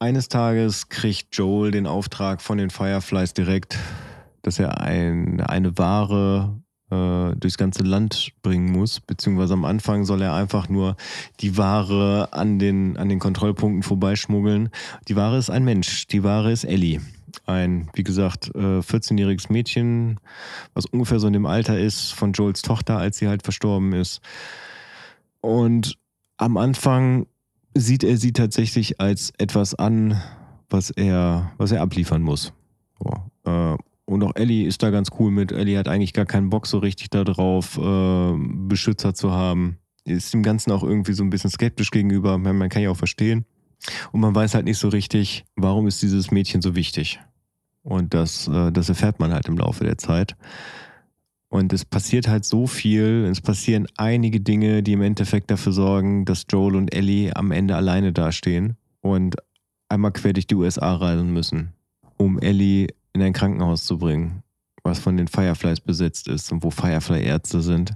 Speaker 1: Eines Tages kriegt Joel den Auftrag von den Fireflies direkt, dass er ein, eine Ware äh, durchs ganze Land bringen muss, beziehungsweise am Anfang soll er einfach nur die Ware an den, an den Kontrollpunkten vorbeischmuggeln. Die Ware ist ein Mensch, die Ware ist Ellie. Ein, wie gesagt, 14-jähriges äh, Mädchen, was ungefähr so in dem Alter ist von Joels Tochter, als sie halt verstorben ist. Und am Anfang sieht er sie tatsächlich als etwas an, was er, was er abliefern muss. Äh, und auch Ellie ist da ganz cool mit. Ellie hat eigentlich gar keinen Bock so richtig darauf, äh, Beschützer zu haben. Ist dem Ganzen auch irgendwie so ein bisschen skeptisch gegenüber. Man kann ja auch verstehen. Und man weiß halt nicht so richtig, warum ist dieses Mädchen so wichtig. Und das, äh, das erfährt man halt im Laufe der Zeit. Und es passiert halt so viel, es passieren einige Dinge, die im Endeffekt dafür sorgen, dass Joel und Ellie am Ende alleine dastehen und einmal quer durch die USA reisen müssen, um Ellie in ein Krankenhaus zu bringen, was von den Fireflies besetzt ist und wo Firefly-Ärzte sind.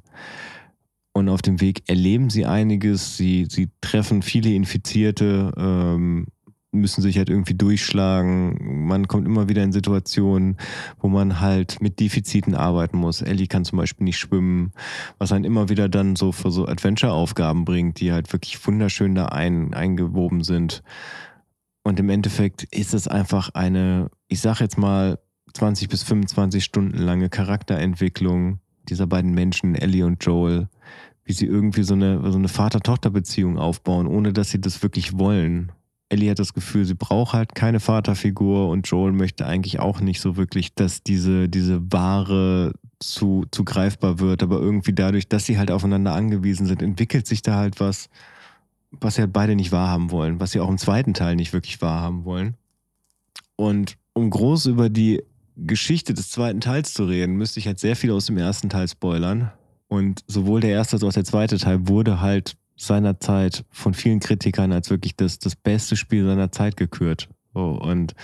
Speaker 1: Und auf dem Weg erleben sie einiges, sie, sie treffen viele Infizierte, ähm, müssen sich halt irgendwie durchschlagen. Man kommt immer wieder in Situationen, wo man halt mit Defiziten arbeiten muss. Ellie kann zum Beispiel nicht schwimmen, was einen immer wieder dann so für so Adventure-Aufgaben bringt, die halt wirklich wunderschön da ein, eingewoben sind. Und im Endeffekt ist es einfach eine, ich sag jetzt mal, 20 bis 25 Stunden lange Charakterentwicklung dieser beiden Menschen, Ellie und Joel, wie sie irgendwie so eine, so eine Vater-Tochter-Beziehung aufbauen, ohne dass sie das wirklich wollen. Ellie hat das Gefühl, sie braucht halt keine Vaterfigur und Joel möchte eigentlich auch nicht so wirklich, dass diese, diese Ware zu, zu greifbar wird. Aber irgendwie dadurch, dass sie halt aufeinander angewiesen sind, entwickelt sich da halt was, was sie halt beide nicht wahrhaben wollen, was sie auch im zweiten Teil nicht wirklich wahrhaben wollen. Und um groß über die Geschichte des zweiten Teils zu reden, müsste ich halt sehr viel aus dem ersten Teil spoilern. Und sowohl der erste als auch der zweite Teil wurde halt seinerzeit von vielen Kritikern als wirklich das, das beste Spiel seiner Zeit gekürt. So, und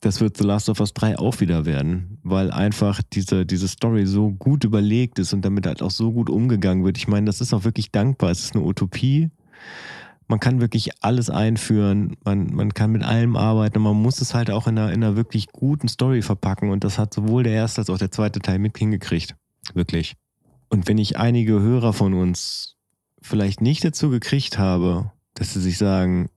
Speaker 1: das wird The Last of Us 3 auch wieder werden, weil einfach diese, diese Story so gut überlegt ist und damit halt auch so gut umgegangen wird. Ich meine, das ist auch wirklich dankbar. Es ist eine Utopie. Man kann wirklich alles einführen, man, man kann mit allem arbeiten man muss es halt auch in einer, in einer wirklich guten Story verpacken und das hat sowohl der erste als auch der zweite Teil mit hingekriegt. Wirklich. Und wenn ich einige Hörer von uns vielleicht nicht dazu gekriegt habe, dass sie sich sagen,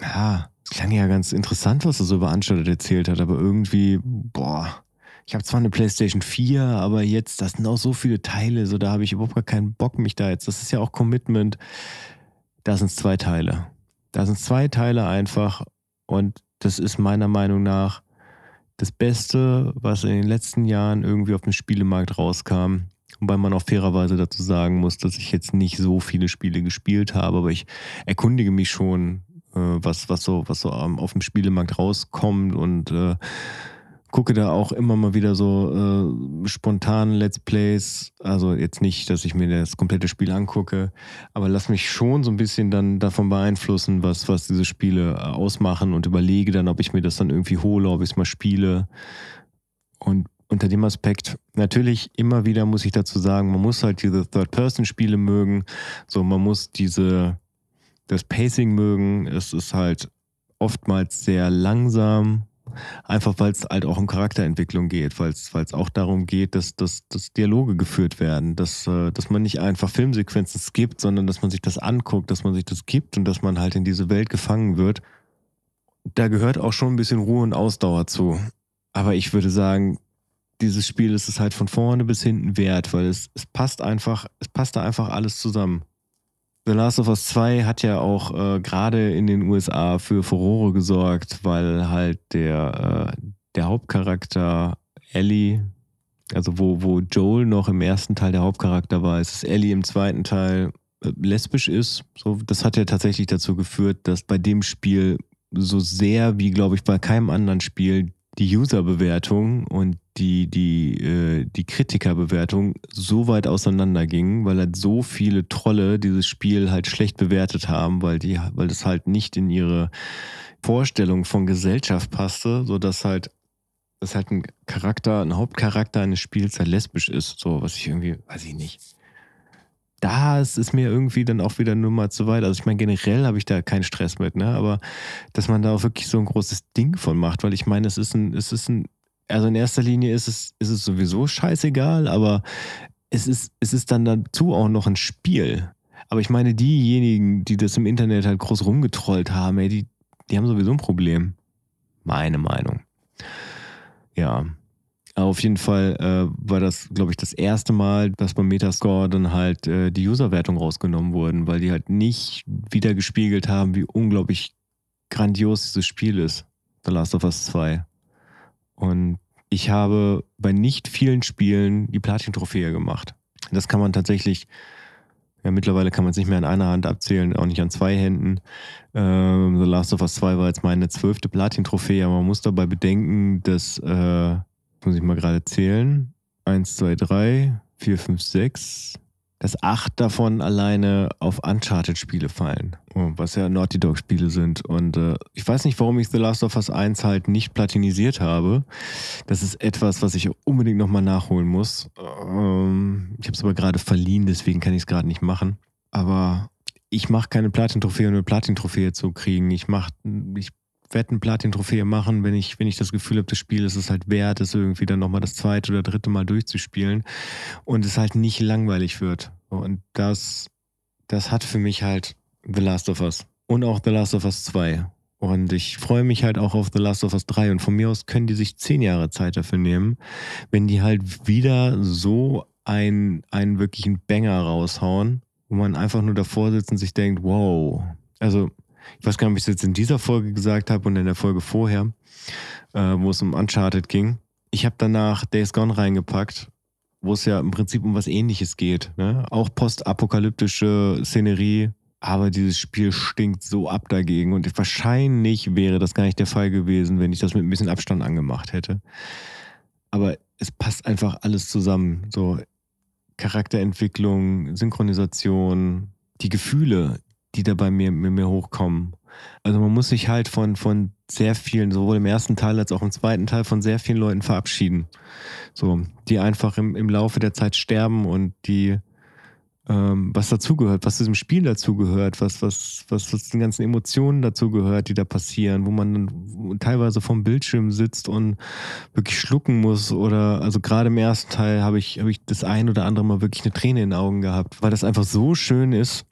Speaker 1: ja, es klang ja ganz interessant, was er so über Uncharted erzählt hat, aber irgendwie, boah, ich habe zwar eine PlayStation 4, aber jetzt, das sind auch so viele Teile, so da habe ich überhaupt gar keinen Bock, mich da jetzt, das ist ja auch Commitment. Da sind es zwei Teile. Da sind zwei Teile einfach und das ist meiner Meinung nach das Beste, was in den letzten Jahren irgendwie auf dem Spielemarkt rauskam. Wobei man auch fairerweise dazu sagen muss, dass ich jetzt nicht so viele Spiele gespielt habe, aber ich erkundige mich schon, äh, was, was so, was so auf dem Spielemarkt rauskommt und äh, gucke da auch immer mal wieder so äh, spontan Let's Plays. Also jetzt nicht, dass ich mir das komplette Spiel angucke, aber lass mich schon so ein bisschen dann davon beeinflussen, was, was diese Spiele äh, ausmachen und überlege dann, ob ich mir das dann irgendwie hole, ob ich es mal spiele. Und unter dem Aspekt, natürlich immer wieder muss ich dazu sagen, man muss halt diese Third-Person-Spiele mögen. So, man muss diese, das Pacing mögen. Es ist halt oftmals sehr langsam. Einfach weil es halt auch um Charakterentwicklung geht, weil es auch darum geht, dass, dass, dass Dialoge geführt werden, dass, äh, dass man nicht einfach Filmsequenzen skippt, sondern dass man sich das anguckt, dass man sich das gibt und dass man halt in diese Welt gefangen wird. Da gehört auch schon ein bisschen Ruhe und Ausdauer zu. Aber ich würde sagen, dieses Spiel ist es halt von vorne bis hinten wert, weil es, es passt einfach, es passt da einfach alles zusammen. The Last of Us 2 hat ja auch äh, gerade in den USA für Furore gesorgt, weil halt der, äh, der Hauptcharakter Ellie, also wo, wo Joel noch im ersten Teil der Hauptcharakter war, ist Ellie im zweiten Teil äh, lesbisch ist. So, das hat ja tatsächlich dazu geführt, dass bei dem Spiel so sehr wie, glaube ich, bei keinem anderen Spiel die User-Bewertung und die, die, äh, die Kritikerbewertung so weit auseinandergingen, weil halt so viele Trolle dieses Spiel halt schlecht bewertet haben, weil die, weil das halt nicht in ihre Vorstellung von Gesellschaft passte, sodass halt dass halt ein Charakter, ein Hauptcharakter eines Spiels halt lesbisch ist, so was ich irgendwie, weiß ich nicht da ist es mir irgendwie dann auch wieder nur mal zu weit. Also ich meine, generell habe ich da keinen Stress mit, ne? Aber dass man da auch wirklich so ein großes Ding von macht, weil ich meine, es ist ein, es ist ein, also in erster Linie ist es, ist es sowieso scheißegal, aber es ist, es ist dann dazu auch noch ein Spiel. Aber ich meine, diejenigen, die das im Internet halt groß rumgetrollt haben, ey, die, die haben sowieso ein Problem. Meine Meinung. Ja. Auf jeden Fall äh, war das, glaube ich, das erste Mal, dass beim Metascore dann halt äh, die Userwertung rausgenommen wurden, weil die halt nicht wieder gespiegelt haben, wie unglaublich grandios dieses Spiel ist. The Last of Us 2. Und ich habe bei nicht vielen Spielen die Platin-Trophäe gemacht. Das kann man tatsächlich, ja, mittlerweile kann man es nicht mehr an einer Hand abzählen, auch nicht an zwei Händen. Ähm, The Last of Us 2 war jetzt meine zwölfte Platin-Trophäe, aber man muss dabei bedenken, dass äh, muss ich mal gerade zählen. Eins, zwei, drei, vier, fünf, sechs. Dass acht davon alleine auf Uncharted-Spiele fallen, was ja Naughty Dog-Spiele sind. Und äh, ich weiß nicht, warum ich The Last of Us 1 halt nicht platinisiert habe. Das ist etwas, was ich unbedingt nochmal nachholen muss. Ähm, ich habe es aber gerade verliehen, deswegen kann ich es gerade nicht machen. Aber ich mache keine Platin-Trophäe, um eine Platin-Trophäe zu kriegen. Ich mache, ich werde eine Platin-Trophäe machen, wenn ich, wenn ich das Gefühl habe, das Spiel ist es halt wert, es irgendwie dann nochmal das zweite oder dritte Mal durchzuspielen und es halt nicht langweilig wird. Und das, das hat für mich halt The Last of Us und auch The Last of Us 2. Und ich freue mich halt auch auf The Last of Us 3. Und von mir aus können die sich zehn Jahre Zeit dafür nehmen, wenn die halt wieder so einen, einen wirklichen Banger raushauen, wo man einfach nur davor sitzt und sich denkt, wow. Also ich weiß gar nicht, ob ich es jetzt in dieser Folge gesagt habe und in der Folge vorher, äh, wo es um Uncharted ging. Ich habe danach Days Gone reingepackt, wo es ja im Prinzip um was ähnliches geht. Ne? Auch postapokalyptische Szenerie, aber dieses Spiel stinkt so ab dagegen. Und wahrscheinlich wäre das gar nicht der Fall gewesen, wenn ich das mit ein bisschen Abstand angemacht hätte. Aber es passt einfach alles zusammen. So, Charakterentwicklung, Synchronisation, die Gefühle, die da bei mir, mit mir hochkommen. Also man muss sich halt von, von sehr vielen, sowohl im ersten Teil als auch im zweiten Teil, von sehr vielen Leuten verabschieden. So, die einfach im, im Laufe der Zeit sterben und die ähm, was dazugehört, was diesem Spiel dazugehört, was, was, was, was den ganzen Emotionen dazugehört, die da passieren, wo man dann teilweise vom Bildschirm sitzt und wirklich schlucken muss. Oder also gerade im ersten Teil habe ich, habe ich das ein oder andere Mal wirklich eine Träne in den Augen gehabt, weil das einfach so schön ist.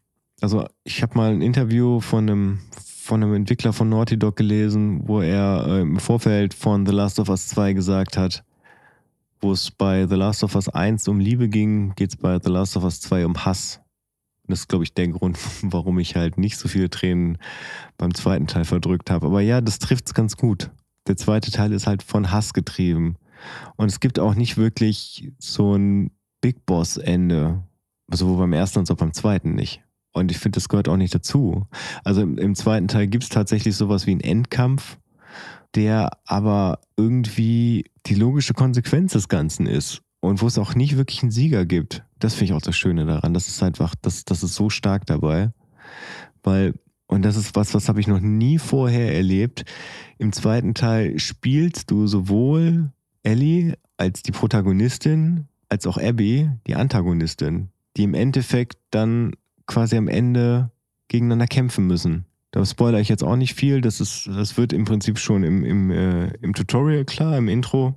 Speaker 1: Also ich habe mal ein Interview von einem, von einem Entwickler von Naughty Dog gelesen, wo er äh, im Vorfeld von The Last of Us 2 gesagt hat, wo es bei The Last of Us 1 um Liebe ging, geht es bei The Last of Us 2 um Hass. Und das ist, glaube ich, der Grund, warum ich halt nicht so viele Tränen beim zweiten Teil verdrückt habe. Aber ja, das trifft es ganz gut. Der zweite Teil ist halt von Hass getrieben. Und es gibt auch nicht wirklich so ein Big Boss-Ende. Sowohl beim ersten als auch beim zweiten nicht. Und ich finde, das gehört auch nicht dazu. Also im, im zweiten Teil gibt es tatsächlich sowas wie einen Endkampf, der aber irgendwie die logische Konsequenz des Ganzen ist und wo es auch nicht wirklich einen Sieger gibt. Das finde ich auch das Schöne daran. Das ist einfach, das, das ist so stark dabei. Weil, und das ist was, was habe ich noch nie vorher erlebt. Im zweiten Teil spielst du sowohl Ellie als die Protagonistin, als auch Abby, die Antagonistin, die im Endeffekt dann quasi am Ende gegeneinander kämpfen müssen. Da spoilere ich jetzt auch nicht viel. Das, ist, das wird im Prinzip schon im, im, äh, im Tutorial klar, im Intro.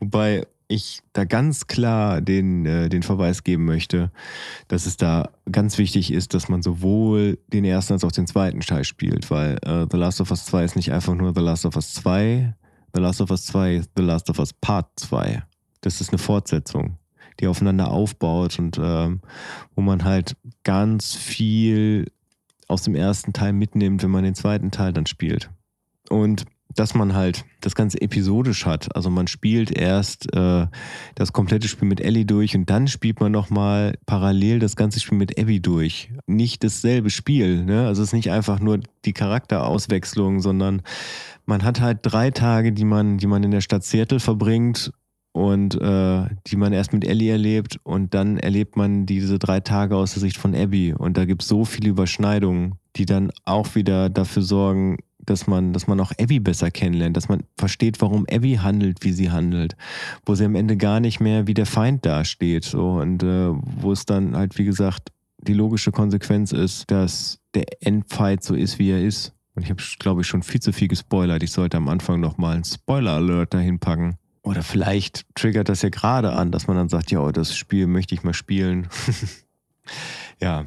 Speaker 1: Wobei ich da ganz klar den, äh, den Verweis geben möchte, dass es da ganz wichtig ist, dass man sowohl den ersten als auch den zweiten Teil spielt, weil äh, The Last of Us 2 ist nicht einfach nur The Last of Us 2, The Last of Us 2 ist The Last of Us Part 2. Das ist eine Fortsetzung, die aufeinander aufbaut und ähm, wo man halt ganz viel aus dem ersten Teil mitnimmt, wenn man den zweiten Teil dann spielt. Und dass man halt das Ganze episodisch hat. Also man spielt erst äh, das komplette Spiel mit Ellie durch und dann spielt man nochmal parallel das ganze Spiel mit Abby durch. Nicht dasselbe Spiel. Ne? Also es ist nicht einfach nur die Charakterauswechslung, sondern man hat halt drei Tage, die man, die man in der Stadt Seattle verbringt und äh, die man erst mit Ellie erlebt und dann erlebt man diese drei Tage aus der Sicht von Abby und da gibt es so viele Überschneidungen, die dann auch wieder dafür sorgen, dass man, dass man auch Abby besser kennenlernt, dass man versteht, warum Abby handelt, wie sie handelt, wo sie am Ende gar nicht mehr wie der Feind dasteht so und äh, wo es dann halt wie gesagt die logische Konsequenz ist, dass der Endfight so ist, wie er ist. Und ich habe, glaube ich, schon viel zu viel gespoilert. Ich sollte am Anfang nochmal einen Spoiler-Alert dahin packen. Oder vielleicht triggert das ja gerade an, dass man dann sagt, ja, das Spiel möchte ich mal spielen. ja.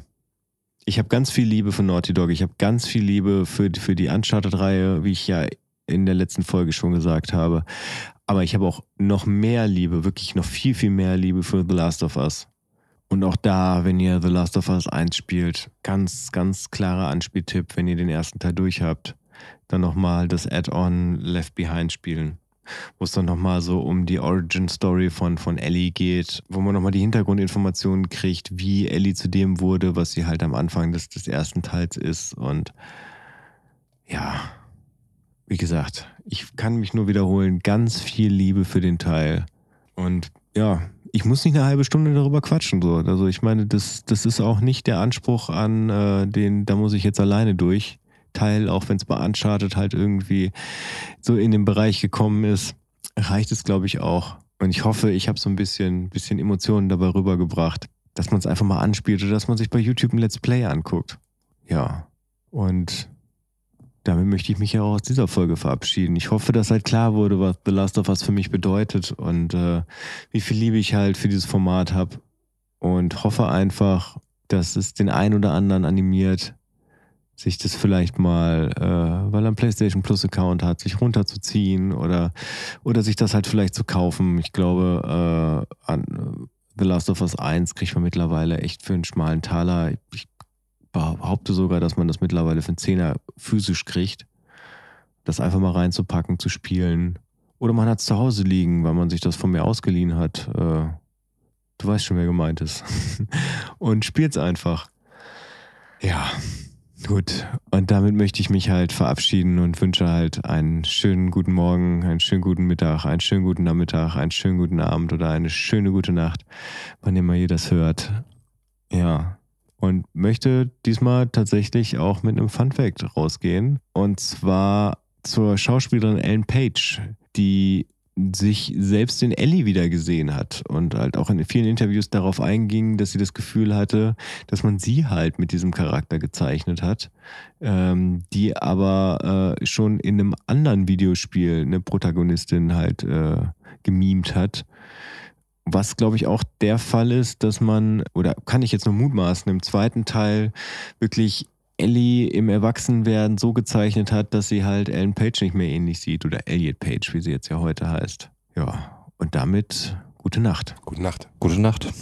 Speaker 1: Ich habe ganz viel Liebe für Naughty Dog. Ich habe ganz viel Liebe für, für die Uncharted-Reihe, wie ich ja in der letzten Folge schon gesagt habe. Aber ich habe auch noch mehr Liebe, wirklich noch viel, viel mehr Liebe für The Last of Us. Und auch da, wenn ihr The Last of Us 1 spielt, ganz, ganz klarer Anspieltipp, wenn ihr den ersten Teil durch habt, dann nochmal das Add-on Left Behind spielen wo es dann nochmal so um die Origin-Story von, von Ellie geht, wo man nochmal die Hintergrundinformationen kriegt, wie Ellie zu dem wurde, was sie halt am Anfang des, des ersten Teils ist. Und ja, wie gesagt, ich kann mich nur wiederholen, ganz viel Liebe für den Teil. Und ja, ich muss nicht eine halbe Stunde darüber quatschen. So. Also ich meine, das, das ist auch nicht der Anspruch an äh, den, da muss ich jetzt alleine durch. Teil, auch wenn es bei Uncharted halt irgendwie so in den Bereich gekommen ist, reicht es, glaube ich, auch. Und ich hoffe, ich habe so ein bisschen, bisschen Emotionen dabei rübergebracht, dass man es einfach mal anspielt oder dass man sich bei YouTube ein Let's Play anguckt. Ja. Und damit möchte ich mich ja auch aus dieser Folge verabschieden. Ich hoffe, dass halt klar wurde, was The Last of Us für mich bedeutet und äh, wie viel Liebe ich halt für dieses Format habe. Und hoffe einfach, dass es den einen oder anderen animiert, sich das vielleicht mal, äh, weil er einen PlayStation Plus Account hat, sich runterzuziehen oder, oder sich das halt vielleicht zu kaufen. Ich glaube, äh, an äh, The Last of Us 1 kriegt man mittlerweile echt für einen schmalen Taler. Ich behaupte sogar, dass man das mittlerweile für einen Zehner physisch kriegt. Das einfach mal reinzupacken, zu spielen. Oder man hat es zu Hause liegen, weil man sich das von mir ausgeliehen hat. Äh, du weißt schon, wer gemeint ist. Und spielt es einfach. Ja. Gut, und damit möchte ich mich halt verabschieden und wünsche halt einen schönen guten Morgen, einen schönen guten Mittag, einen schönen guten Nachmittag, einen schönen guten Abend oder eine schöne gute Nacht, wann immer ihr das hört. Ja, und möchte diesmal tatsächlich auch mit einem Fun Fact rausgehen. Und zwar zur Schauspielerin Ellen Page, die sich selbst in Ellie wieder gesehen hat und halt auch in vielen Interviews darauf einging, dass sie das Gefühl hatte, dass man sie halt mit diesem Charakter gezeichnet hat, ähm, die aber äh, schon in einem anderen Videospiel eine Protagonistin halt äh, gemimt hat. Was, glaube ich, auch der Fall ist, dass man, oder kann ich jetzt nur mutmaßen, im zweiten Teil wirklich Ellie im Erwachsenwerden so gezeichnet hat, dass sie halt Ellen Page nicht mehr ähnlich sieht oder Elliot Page, wie sie jetzt ja heute heißt. Ja, und damit gute Nacht.
Speaker 2: Gute Nacht.
Speaker 3: Gute Nacht.